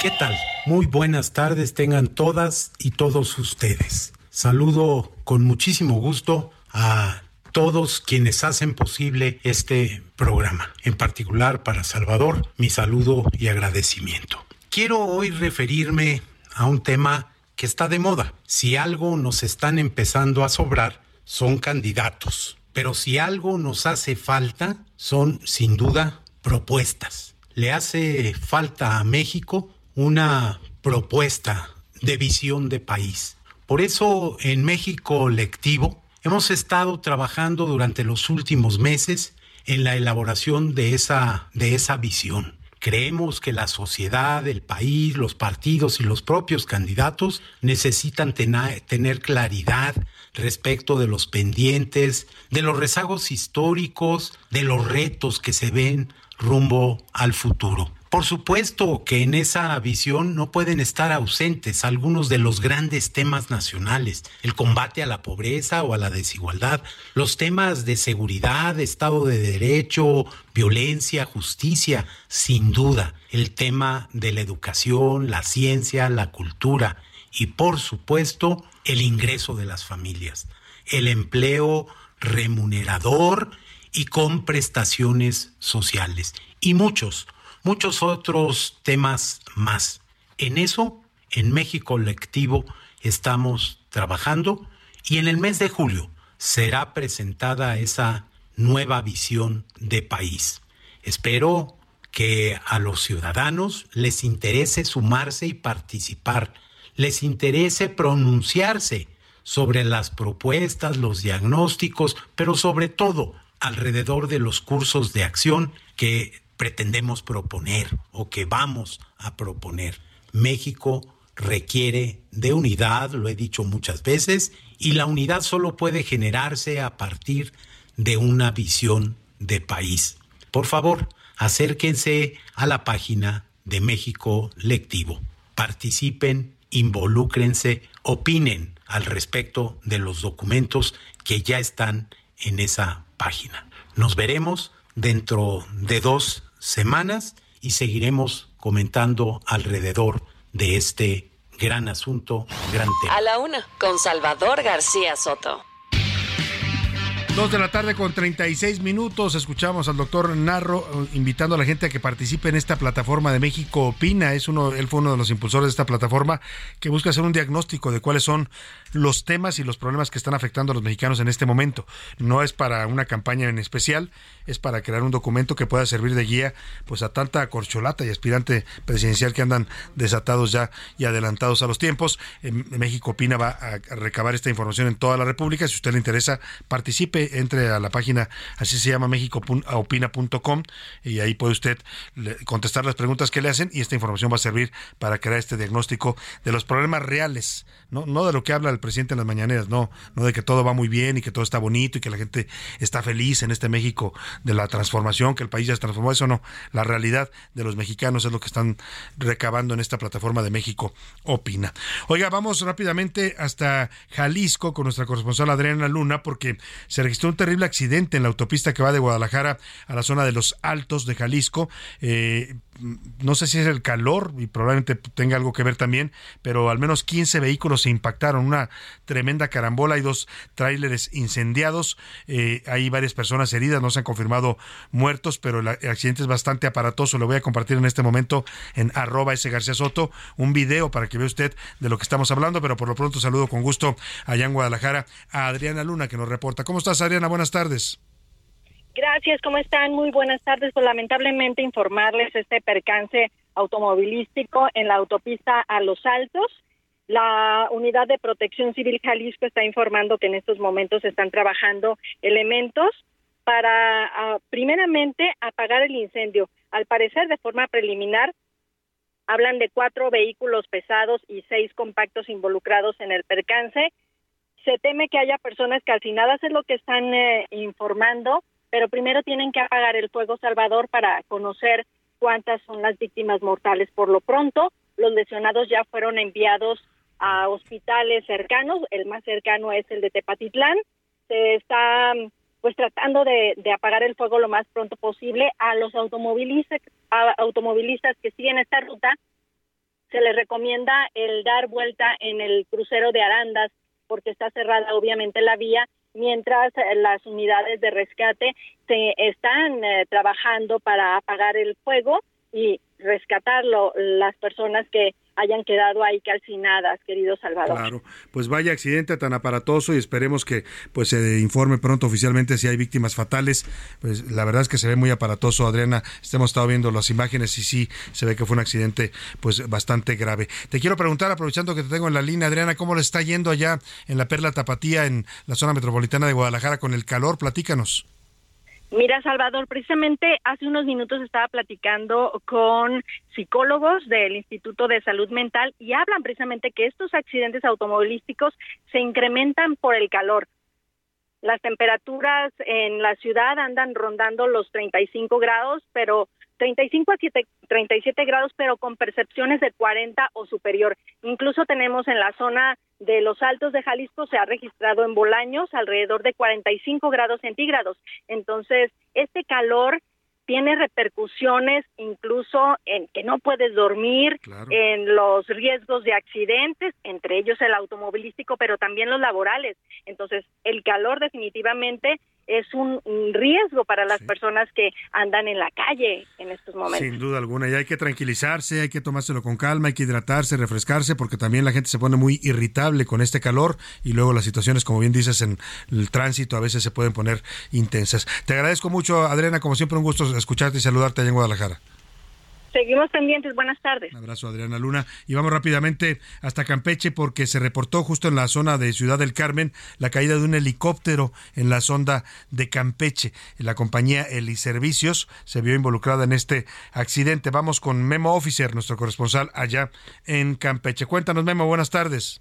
¿Qué tal? Muy buenas tardes tengan todas y todos ustedes. Saludo con muchísimo gusto a todos quienes hacen posible este programa, en particular para Salvador, mi saludo y agradecimiento. Quiero hoy referirme a un tema que está de moda. Si algo nos están empezando a sobrar, son candidatos. Pero si algo nos hace falta, son sin duda propuestas. Le hace falta a México una propuesta de visión de país. Por eso en México Lectivo hemos estado trabajando durante los últimos meses en la elaboración de esa, de esa visión. Creemos que la sociedad, el país, los partidos y los propios candidatos necesitan tener claridad respecto de los pendientes, de los rezagos históricos, de los retos que se ven rumbo al futuro. Por supuesto que en esa visión no pueden estar ausentes algunos de los grandes temas nacionales, el combate a la pobreza o a la desigualdad, los temas de seguridad, Estado de Derecho, violencia, justicia, sin duda, el tema de la educación, la ciencia, la cultura y por supuesto el ingreso de las familias, el empleo remunerador y con prestaciones sociales. Y muchos muchos otros temas más. En eso, en México Colectivo, estamos trabajando y en el mes de julio será presentada esa nueva visión de país. Espero que a los ciudadanos les interese sumarse y participar, les interese pronunciarse sobre las propuestas, los diagnósticos, pero sobre todo alrededor de los cursos de acción que pretendemos proponer o que vamos a proponer. México requiere de unidad, lo he dicho muchas veces, y la unidad solo puede generarse a partir de una visión de país. Por favor, acérquense a la página de México Lectivo. Participen, involúcrense, opinen al respecto de los documentos que ya están en esa página. Nos veremos dentro de dos semanas y seguiremos comentando alrededor de este gran asunto, gran tema. A la una, con Salvador García Soto. Dos de la tarde con 36 minutos. Escuchamos al doctor Narro eh, invitando a la gente a que participe en esta plataforma de México Opina. Es uno, él fue uno de los impulsores de esta plataforma que busca hacer un diagnóstico de cuáles son los temas y los problemas que están afectando a los mexicanos en este momento. No es para una campaña en especial, es para crear un documento que pueda servir de guía pues a tanta corcholata y aspirante presidencial que andan desatados ya y adelantados a los tiempos. México Opina va a recabar esta información en toda la República. Si usted le interesa, participe, entre a la página, así se llama, mexicoopina.com y ahí puede usted contestar las preguntas que le hacen y esta información va a servir para crear este diagnóstico de los problemas reales, no, no de lo que habla el presidente en las mañaneras, no, no de que todo va muy bien y que todo está bonito y que la gente está feliz en este México de la transformación, que el país ya se transformó, eso no, la realidad de los mexicanos es lo que están recabando en esta plataforma de México Opina. Oiga, vamos rápidamente hasta Jalisco con nuestra corresponsal Adriana Luna porque se registró un terrible accidente en la autopista que va de Guadalajara a la zona de los Altos de Jalisco. Eh, no sé si es el calor y probablemente tenga algo que ver también, pero al menos 15 vehículos se impactaron, una tremenda carambola, hay dos tráileres incendiados, eh, hay varias personas heridas, no se han confirmado muertos, pero el accidente es bastante aparatoso, lo voy a compartir en este momento en arroba ese García Soto, un video para que vea usted de lo que estamos hablando, pero por lo pronto saludo con gusto allá en Guadalajara a Adriana Luna que nos reporta. ¿Cómo estás Adriana? Buenas tardes. Gracias, ¿cómo están? Muy buenas tardes. Pues lamentablemente informarles este percance automovilístico en la autopista a Los Altos. La Unidad de Protección Civil Jalisco está informando que en estos momentos están trabajando elementos para, ah, primeramente, apagar el incendio. Al parecer, de forma preliminar, hablan de cuatro vehículos pesados y seis compactos involucrados en el percance. Se teme que haya personas calcinadas, es lo que están eh, informando pero primero tienen que apagar el fuego salvador para conocer cuántas son las víctimas mortales. Por lo pronto, los lesionados ya fueron enviados a hospitales cercanos, el más cercano es el de Tepatitlán. Se está pues tratando de, apagar el fuego lo más pronto posible a los automovilistas, automovilistas que siguen esta ruta. Se les recomienda el dar vuelta en el crucero de Arandas porque está cerrada obviamente la vía mientras eh, las unidades de rescate se están eh, trabajando para apagar el fuego y rescatarlo las personas que hayan quedado ahí calcinadas, querido Salvador. Claro, pues vaya accidente tan aparatoso y esperemos que pues se informe pronto oficialmente si hay víctimas fatales. Pues la verdad es que se ve muy aparatoso, Adriana. Hemos estado viendo las imágenes y sí se ve que fue un accidente pues bastante grave. Te quiero preguntar, aprovechando que te tengo en la línea, Adriana, ¿cómo le está yendo allá en la Perla Tapatía, en la zona metropolitana de Guadalajara con el calor? Platícanos. Mira, Salvador, precisamente hace unos minutos estaba platicando con psicólogos del Instituto de Salud Mental y hablan precisamente que estos accidentes automovilísticos se incrementan por el calor. Las temperaturas en la ciudad andan rondando los 35 grados, pero 35 a 7, 37 grados, pero con percepciones de 40 o superior. Incluso tenemos en la zona de los altos de Jalisco, se ha registrado en Bolaños alrededor de 45 grados centígrados. Entonces, este calor tiene repercusiones incluso en que no puedes dormir, en los riesgos de accidentes, entre ellos el automovilístico, pero también los laborales. Entonces, el calor definitivamente es un, riesgo para las personas que andan en la calle en estos momentos. Sin duda alguna, y hay que tranquilizarse, hay que tomárselo con calma, hay que hidratarse, refrescarse, porque también la gente se pone muy irritable con este calor y luego las situaciones, como bien dices, en el tránsito a veces se pueden poner intensas. Te agradezco mucho, Adriana, como siempre un gusto escucharte y saludarte allá en Guadalajara. Seguimos pendientes. Buenas tardes. Un abrazo, Adriana Luna. Y vamos rápidamente hasta Campeche porque se reportó justo en la zona de Ciudad del Carmen la caída de un helicóptero en la sonda de Campeche. La compañía Heliservicios se vio involucrada en este accidente. Vamos con Memo Officer, nuestro corresponsal allá en Campeche. Cuéntanos, Memo. Buenas tardes.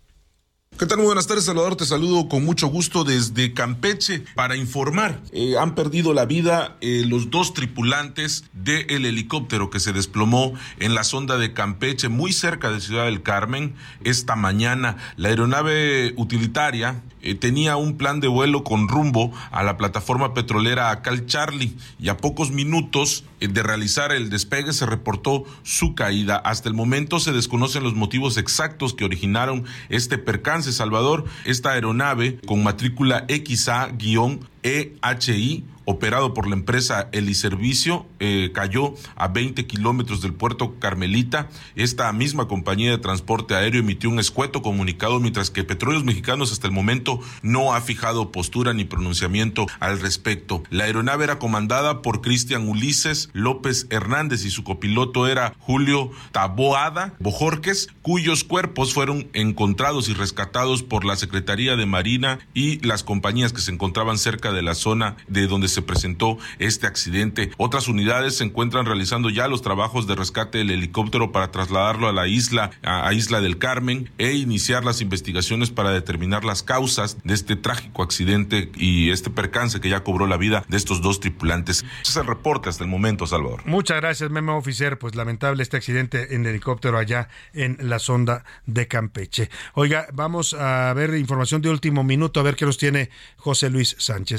¿Qué tal? Muy buenas tardes, Salvador. Te saludo con mucho gusto desde Campeche para informar. Eh, han perdido la vida eh, los dos tripulantes del helicóptero que se desplomó en la sonda de Campeche, muy cerca de Ciudad del Carmen, esta mañana. La aeronave utilitaria eh, tenía un plan de vuelo con rumbo a la plataforma petrolera Acal Charlie y a pocos minutos de realizar el despegue se reportó su caída. Hasta el momento se desconocen los motivos exactos que originaron este percance Salvador, esta aeronave con matrícula XA-2 EHI operado por la empresa Eliservicio, eh, cayó a 20 kilómetros del puerto Carmelita. Esta misma compañía de transporte aéreo emitió un escueto comunicado, mientras que Petróleos Mexicanos hasta el momento no ha fijado postura ni pronunciamiento al respecto. La aeronave era comandada por Cristian Ulises López Hernández y su copiloto era Julio Taboada Bojorques, cuyos cuerpos fueron encontrados y rescatados por la Secretaría de Marina y las compañías que se encontraban cerca de la zona de donde se presentó este accidente. Otras unidades se encuentran realizando ya los trabajos de rescate del helicóptero para trasladarlo a la isla, a, Isla del Carmen, e iniciar las investigaciones para determinar las causas de este trágico accidente y este percance que ya cobró la vida de estos dos tripulantes. Ese es el reporte hasta el momento, Salvador. Muchas gracias, Memo Oficier. Pues lamentable este accidente en helicóptero allá en la sonda de Campeche. Oiga, vamos a ver información de último minuto, a ver qué nos tiene José Luis Sánchez.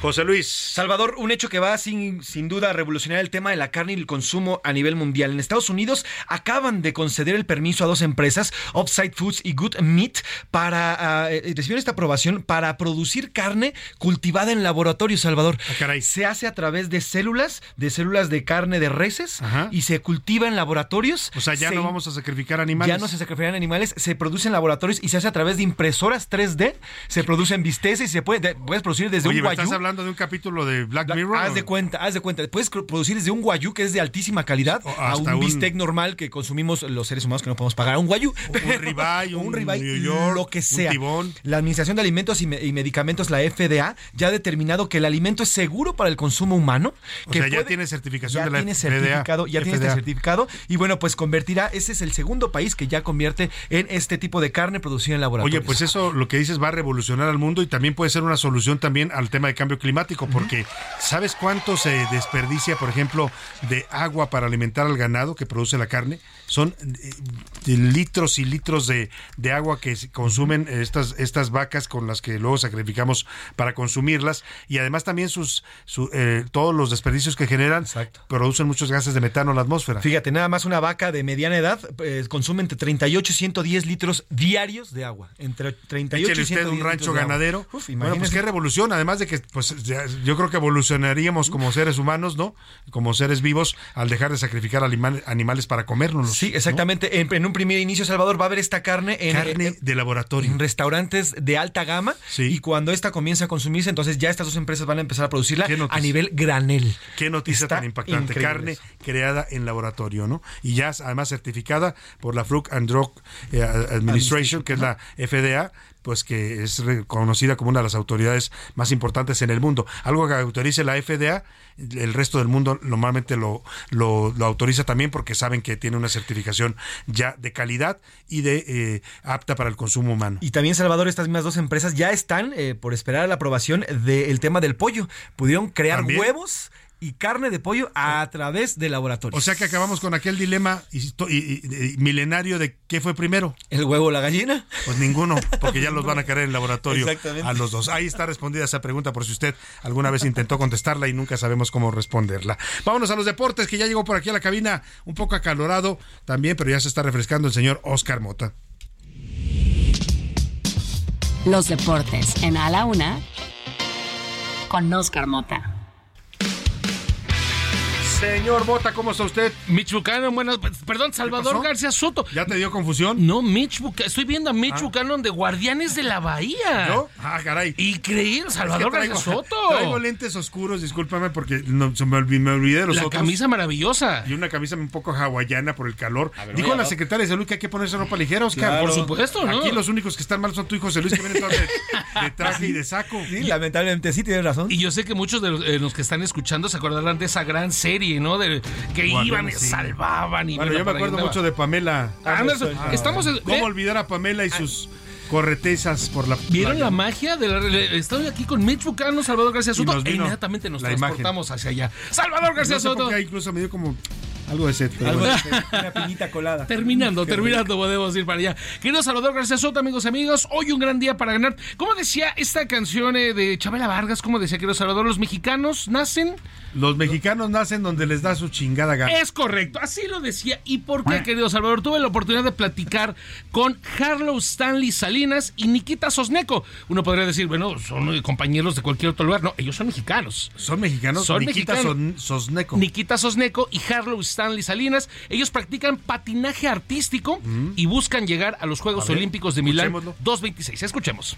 José Luis. Salvador, un hecho que va sin, sin duda a revolucionar el tema de la carne y el consumo a nivel mundial. En Estados Unidos acaban de conceder el permiso a dos empresas, Upside Foods y Good Meat, para uh, recibir esta aprobación para producir carne cultivada en laboratorio, Salvador. Ah, se hace a través de células, de células de carne de reses, y se cultiva en laboratorios. O sea, ya no vamos a sacrificar animales. Ya no se sacrifican animales, se produce en laboratorios y se hace a través de impresoras 3D, se producen bisteces y se puede, puedes producir desde un guayú de un capítulo de Black Mirror? Haz de cuenta, haz de cuenta. Puedes producir desde un guayú que es de altísima calidad a un, bistec normal que consumimos los seres humanos que no podemos pagar. Un guayú. Un ribeye, un, un lo que sea. La Administración de Alimentos y, Medicamentos, la FDA, ya ha determinado que el alimento es seguro para el consumo humano. O sea, ya tiene certificación de la tiene certificado, Ya tiene este certificado. Y bueno, pues convertirá, ese es el segundo país que ya convierte en este tipo de carne producida en laboratorio. Oye, pues eso lo que dices va a revolucionar al mundo y también puede ser una solución también al tema de cambio climático, porque ¿sabes cuánto se desperdicia, por ejemplo, de agua para alimentar al ganado que produce la carne? Son eh, litros y litros de, agua que consumen estas, estas vacas con las que luego sacrificamos para consumirlas y además también sus, eh, todos los desperdicios que generan producen muchos gases de metano en la atmósfera. Fíjate, nada más una vaca de mediana edad eh, consume entre 38 y 110 litros diarios de agua. Entre 38 y 110 un rancho ganadero. bueno, pues qué revolución, además de que pues yo creo que evolucionaríamos como seres humanos, ¿no? Como seres vivos al dejar de sacrificar animales para comernos. Sí, exactamente. En, un primer inicio, Salvador, va a haber esta carne en, carne de laboratorio. En restaurantes de alta gama. Y cuando esta comience a consumirse, entonces ya estas dos empresas van a empezar a producirla a nivel granel. Qué noticia tan impactante. Carne creada en laboratorio, ¿no? Y ya además certificada por la Fruit and Drug eh, Administration, que es la FDA, pues que es reconocida como una de las autoridades más importantes en el mundo. Algo que autorice la FDA, el resto del mundo normalmente lo, lo, autoriza también porque saben que tiene una certificación ya de calidad y de eh, apta para el consumo humano. Y también, Salvador, estas mismas dos empresas ya están eh, por esperar la aprobación del tema del pollo. Pudieron crear huevos y carne de pollo a través de laboratorios. O sea que acabamos con aquel dilema milenario de qué fue primero. ¿El huevo o la gallina? Pues ninguno, porque ya los van a querer en el laboratorio a los dos. Ahí está respondida esa pregunta por si usted alguna vez intentó contestarla y nunca sabemos cómo responderla. Vámonos a los deportes, que ya llegó por aquí a la cabina un poco acalorado también, pero ya se está refrescando el señor Oscar Mota. Los deportes en A la Una con Oscar Mota. Señor Bota, ¿cómo está usted? Mitch Buchanan, bueno, perdón, Salvador García Soto. ¿Ya te dio confusión? No, Mitch Buchanan, estoy viendo a Mitch ah. Buchanan de Guardianes de la Bahía. ¿Yo? Ah, caray. Increíble, Salvador García Soto. Traigo lentes oscuros, discúlpame porque no, me, olvidé de los la camisa maravillosa. Y una camisa un poco hawaiana por el calor. Dijo la secretaria de salud que hay que ponerse ropa ligera, Oscar. Por supuesto, ¿no? Aquí los únicos que están mal son tu hijo José Luis, que viene todo de, traje y de saco. Sí, lamentablemente sí, tienes razón. Y yo sé que muchos de los, eh, los que están escuchando se acordarán de esa gran serie, ¿no? De que iban y salvaban. Y bueno, yo me acuerdo mucho de Pamela. estamos ¿Cómo olvidar a Pamela y sus corretezas por la ¿Vieron la magia? De la, estoy aquí con Mitch Bucano, Salvador García Soto e inmediatamente nos transportamos hacia allá. Salvador García Soto. incluso me dio como Algo de sed. Algo de una piñita colada. Terminando, terminando, podemos ir para allá. Querido Salvador gracias Soto, amigos amigos. Hoy un gran día para ganar. ¿Cómo decía esta canción eh, de Chabela Vargas? ¿Cómo decía, querido Salvador? Los mexicanos nacen. Los mexicanos nacen donde les da su chingada gana. Es correcto, así lo decía. ¿Y por qué, querido Salvador? Tuve la oportunidad de platicar con Harlow Stanley Salinas y Nikita Sosneco. Uno podría decir, bueno, son compañeros de cualquier otro lugar. No, ellos son mexicanos. Son mexicanos. Son Nikita mexicanos. Sosneco. Nikita Sosneco y Harlow Stanley Salinas. Ellos practican patinaje artístico y buscan llegar a los Juegos A ver, Olímpicos de Milán escuchémoslo. 226. Escuchemos.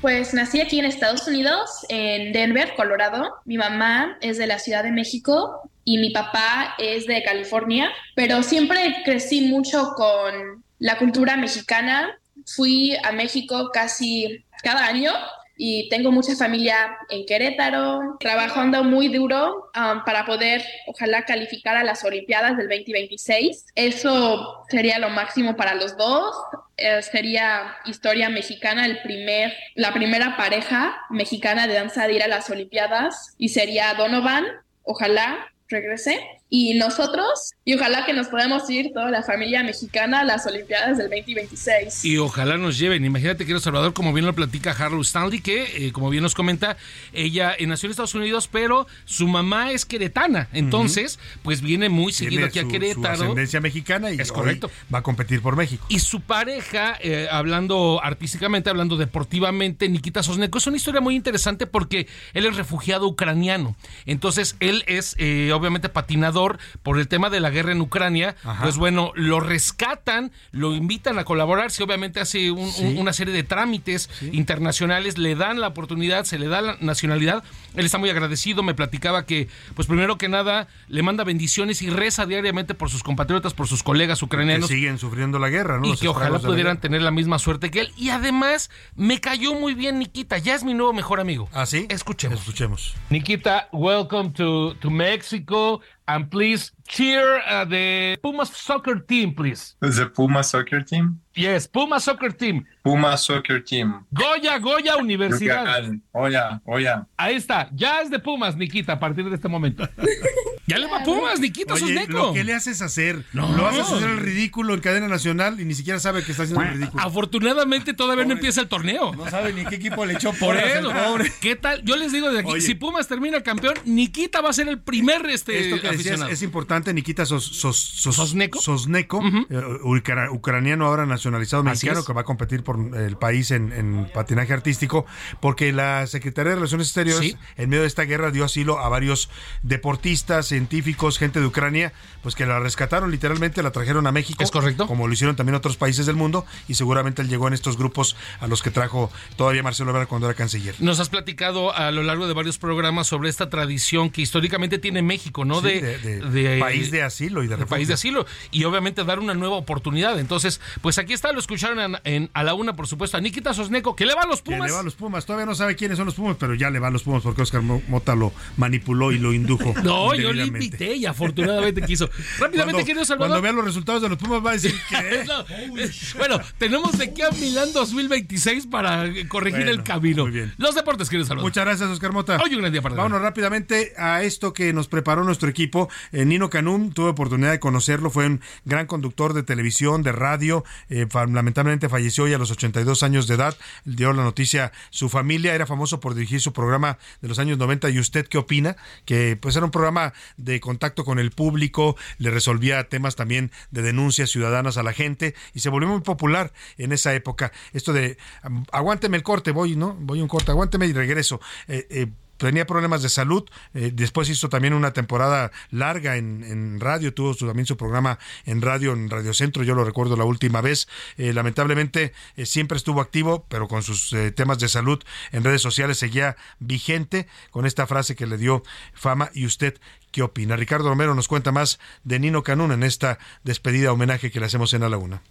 Pues nací aquí en Estados Unidos, en Denver, Colorado. Mi mamá es de la Ciudad de México y mi papá es de California, pero siempre crecí mucho con la cultura mexicana. Fui a México casi cada año y tengo mucha familia en Querétaro, trabajando muy duro um, para poder, ojalá, calificar a las Olimpiadas del 2026. Eso sería lo máximo para los dos. Eh, sería historia mexicana, el primer, la primera pareja mexicana de danza de ir a las Olimpiadas y sería Donovan, ojalá regrese. Y nosotros, y ojalá que nos podamos ir toda la familia mexicana a las Olimpiadas del 2026. Y ojalá nos lleven. Imagínate, querido Salvador, como bien lo platica Harlow Stanley, que, eh, como bien nos comenta, ella eh, nació en Estados Unidos, pero su mamá es queretana. Entonces, pues viene muy seguido Tiene aquí a su- Su Querétaro. ascendencia mexicana y Es hoy correcto. va a competir por México. Y su pareja, eh, hablando artísticamente, hablando deportivamente, Nikita Sosneco, es una historia muy interesante porque él es refugiado ucraniano. Entonces, él es eh, obviamente patinador por el tema de la guerra en Ucrania. Ajá. Pues bueno, lo rescatan, lo invitan a colaborar, si obviamente hace un- Sí. un- una serie de trámites internacionales, le dan la oportunidad, se le da la nacionalidad. Él está muy agradecido, me platicaba que, pues primero que nada, le manda bendiciones y reza diariamente por sus compatriotas, por sus colegas Que ucranianos siguen sufriendo la guerra, ¿no? y Los que ojalá la pudieran tener la misma suerte que él. Y además, me cayó muy bien Nikita, ya es mi nuevo mejor amigo. ¿Ah, sí? Escuchemos. Escuchemos. Nikita, welcome to, to Mexico. And please cheer uh, the Pumas soccer team, please. The Puma soccer team? Yes, Pumas soccer team. Puma soccer team. Goya, Goya Universidad. Hola, hola. Ahí está, ya es de Pumas, Nikita, a partir de este momento. ya le va a Pumas, Nikita Oye, Sosneco. lo que le haces hacer, No. lo haces hacer el ridículo en cadena nacional y ni siquiera sabe que está haciendo el ridículo. Afortunadamente todavía no empieza el torneo. No sabe ni qué equipo le echó Por eso, pobre. ¿qué tal? Yo les digo de aquí, Oye. si Pumas termina campeón, Nikita va a ser el primer este, Esto que decías aficionado. es importante, Nikita Sos, Sos- Sos- ¿Sosneco? Sosneco, eh, ucra- ucraniano ahora nacionalizado mexicano que va a competir por el país en, en patinaje artístico, porque la Secretaría de Relaciones Exteriores Sí. en medio de esta guerra dio asilo a varios deportistas, científicos, gente de Ucrania, pues que la rescataron literalmente, la trajeron a México. Es correcto. Como lo hicieron también otros países del mundo y seguramente él llegó en estos grupos a los que trajo todavía Marcelo Ebrard cuando era canciller. Nos has platicado a lo largo de varios programas sobre esta tradición que históricamente tiene México, ¿no? Sí, de, de- de de- país de asilo y de refugio. país de asilo y obviamente dar una nueva oportunidad. Entonces, pues aquí está, lo escucharon en, en- a la una, por supuesto, a Nikita Sosneco, que le va a los Que Pumas. le va a los Pumas. Todavía no sabe quiénes son los Pumas, pero ya le va a los Pumas porque Oscar Mo- Mota lo manipuló y lo indujo. No, yo le invité y afortunadamente quiso. Rápidamente, Cuando, querido Salvador. cuando vea los resultados de los Pumas va a decir que No, eh, bueno, tenemos de qué a Milán 2026 para eh, corregir Bueno, el camino. muy bien. Los deportes, querido Salvador. Muchas gracias, Oscar Mota. Hoy un gran día para Vámonos rápidamente a esto que nos preparó nuestro equipo. Eh, Nino Canún, tuve oportunidad de conocerlo, fue un gran conductor de televisión, de radio. eh, lamentablemente falleció hoy a los 82 años de edad. Dio la noticia, su familia era famoso por dirigir su programa de los años 90. ¿Y usted qué opina? Que pues era un programa de contacto con el público, le resolvía temas también de denuncias ciudadanas a la gente y se volvió muy popular en esa época. Esto de "Am- aguánteme el corte, voy, ¿no? Voy un corte, aguánteme y regreso. Eh, eh, tenía problemas de salud, eh, después hizo también una temporada larga en, radio, tuvo también su programa en radio, en Radio Centro, yo lo recuerdo la última vez, Eh, lamentablemente eh, siempre estuvo activo, pero con sus temas de salud en redes sociales seguía vigente con esta frase que le dio fama y usted qué opina. Ricardo Romero nos cuenta más de Nino Canún en esta despedida homenaje que le hacemos en la Una.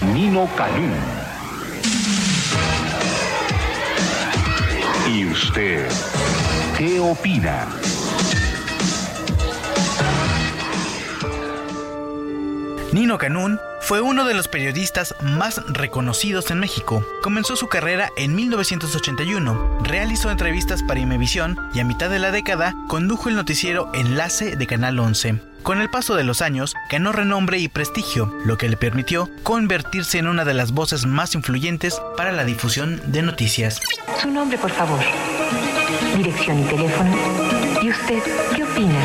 Nino Canún. ¿Y usted qué opina? Nino Canún fue uno de los periodistas más reconocidos en México. Comenzó su carrera en 1981, realizó entrevistas para Imevisión y a mitad de la década condujo el noticiero Enlace de Canal 11. Con el paso de los años, ganó renombre y prestigio, lo que le permitió convertirse en una de las voces más influyentes para la difusión de noticias. Su nombre, por favor. Dirección y teléfono. ¿Y usted qué opina?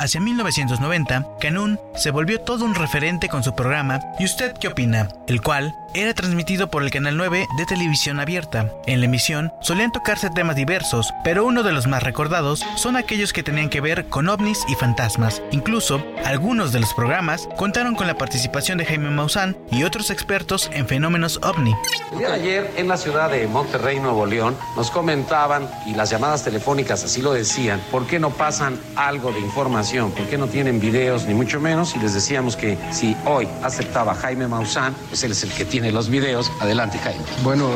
Hacia 1990, Canún se volvió todo un referente con su programa ¿Y usted qué opina?, el cual era transmitido por el Canal 9 de televisión abierta. En la emisión solían tocarse temas diversos, pero uno de los más recordados son aquellos que tenían que ver con ovnis y fantasmas. Incluso, algunos de los programas contaron con la participación de Jaime Maussan y otros expertos en fenómenos ovni. Ayer en la ciudad de Monterrey, Nuevo León, nos comentaban, y las llamadas telefónicas así lo decían, ¿por qué no pasan algo de información? ¿Por qué no tienen videos, ni mucho menos? Y les decíamos que si hoy aceptaba Jaime Maussan, pues él es el que tiene los videos. Adelante, Jaime. Bueno,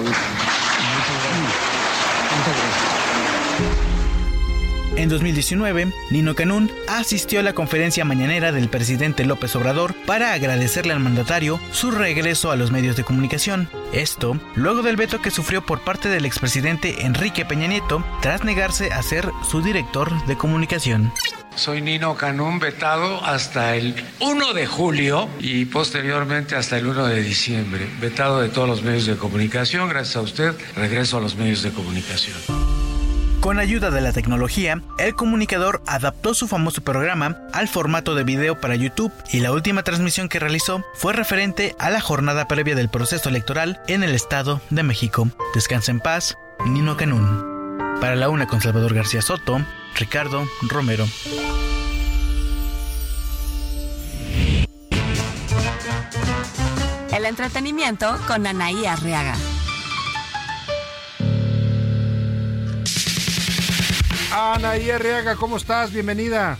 En 2019, Nino Canún asistió a la conferencia mañanera del presidente López Obrador para agradecerle al mandatario su regreso a los medios de comunicación. Esto, luego del veto que sufrió por parte del expresidente Enrique Peña Nieto tras negarse a ser su director de comunicación. Soy Nino Canún, vetado hasta el 1 de julio y posteriormente hasta el 1 de diciembre. Vetado de todos los medios de comunicación. Gracias a usted, regreso a los medios de comunicación. Con ayuda de la tecnología, el comunicador adaptó su famoso programa al formato de video para YouTube y la última transmisión que realizó fue referente a la jornada previa del proceso electoral en el Estado de México. Descansa en paz, Nino Canún. Para la una con Salvador García Soto, Ricardo Romero. El entretenimiento con Anaí Arriaga. Ana y Arriaga, ¿cómo estás? Bienvenida.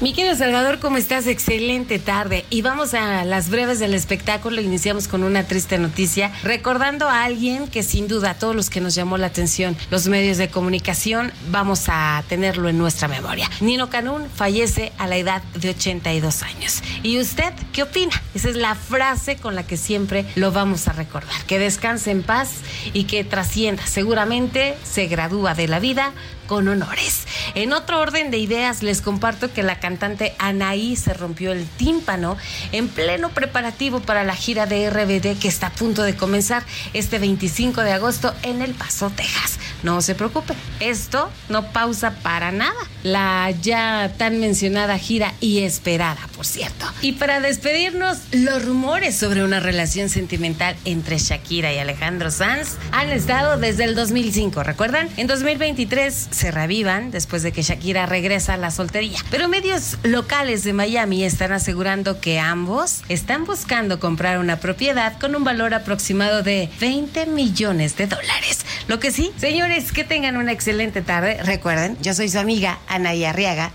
Mi querido Salvador, ¿cómo estás? Excelente tarde. Y vamos a las breves del espectáculo. Iniciamos con una triste noticia, recordando a alguien que sin duda a todos los que nos llamó la atención, los medios de comunicación, vamos a tenerlo en nuestra memoria. Nino Canún fallece a la edad de 82 años. ¿Y usted qué opina? Esa es la frase con la que siempre lo vamos a recordar. Que descanse en paz y que trascienda. Seguramente se gradúa de la vida con honores. En otro orden de ideas, les comparto que la cantante Anaí se rompió el tímpano en pleno preparativo para la gira de RBD que está a punto de comenzar este 25 de agosto en El Paso, Texas. No se preocupe, esto no pausa para nada. La ya tan mencionada gira y esperada, por cierto. Y para despedirnos, los rumores sobre una relación sentimental entre Shakira y Alejandro Sanz han estado desde el 2005, ¿recuerdan? En 2023 se revivan después de que Shakira regresa a la soltería. Pero medios locales de Miami están asegurando que ambos están buscando comprar una propiedad con un valor aproximado de 20 millones de dólares. Lo que sí, señores, que tengan una excelente tarde. Recuerden, yo soy su amiga Anaya Arriaga.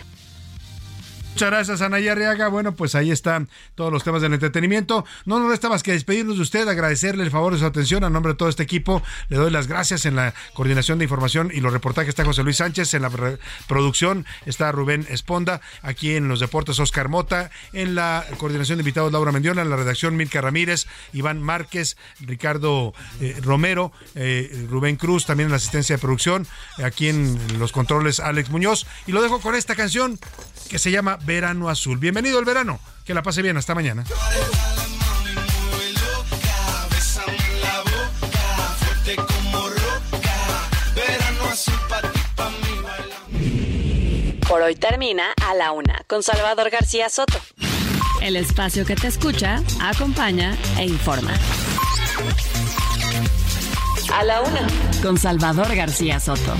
Muchas gracias, Anaya Arriaga. Bueno, pues ahí están todos los temas del entretenimiento. No nos resta más que despedirnos de usted, agradecerle el favor de su atención a nombre de todo este equipo. Le doy las gracias en la coordinación de información y los reportajes está José Luis Sánchez, en la producción está Rubén Esponda, aquí en los deportes Oscar Mota, en la coordinación de invitados Laura Mendiola, en la redacción Milka Ramírez, Iván Márquez, Ricardo eh, Romero, eh, Rubén Cruz, también en la asistencia de producción, aquí en los controles Alex Muñoz. Y lo dejo con esta canción que se llama Verano Azul. Bienvenido al verano. Que la pase bien. Hasta mañana. Por hoy termina a la una con Salvador García Soto. El espacio que te escucha, acompaña e informa. A la una con Salvador García Soto.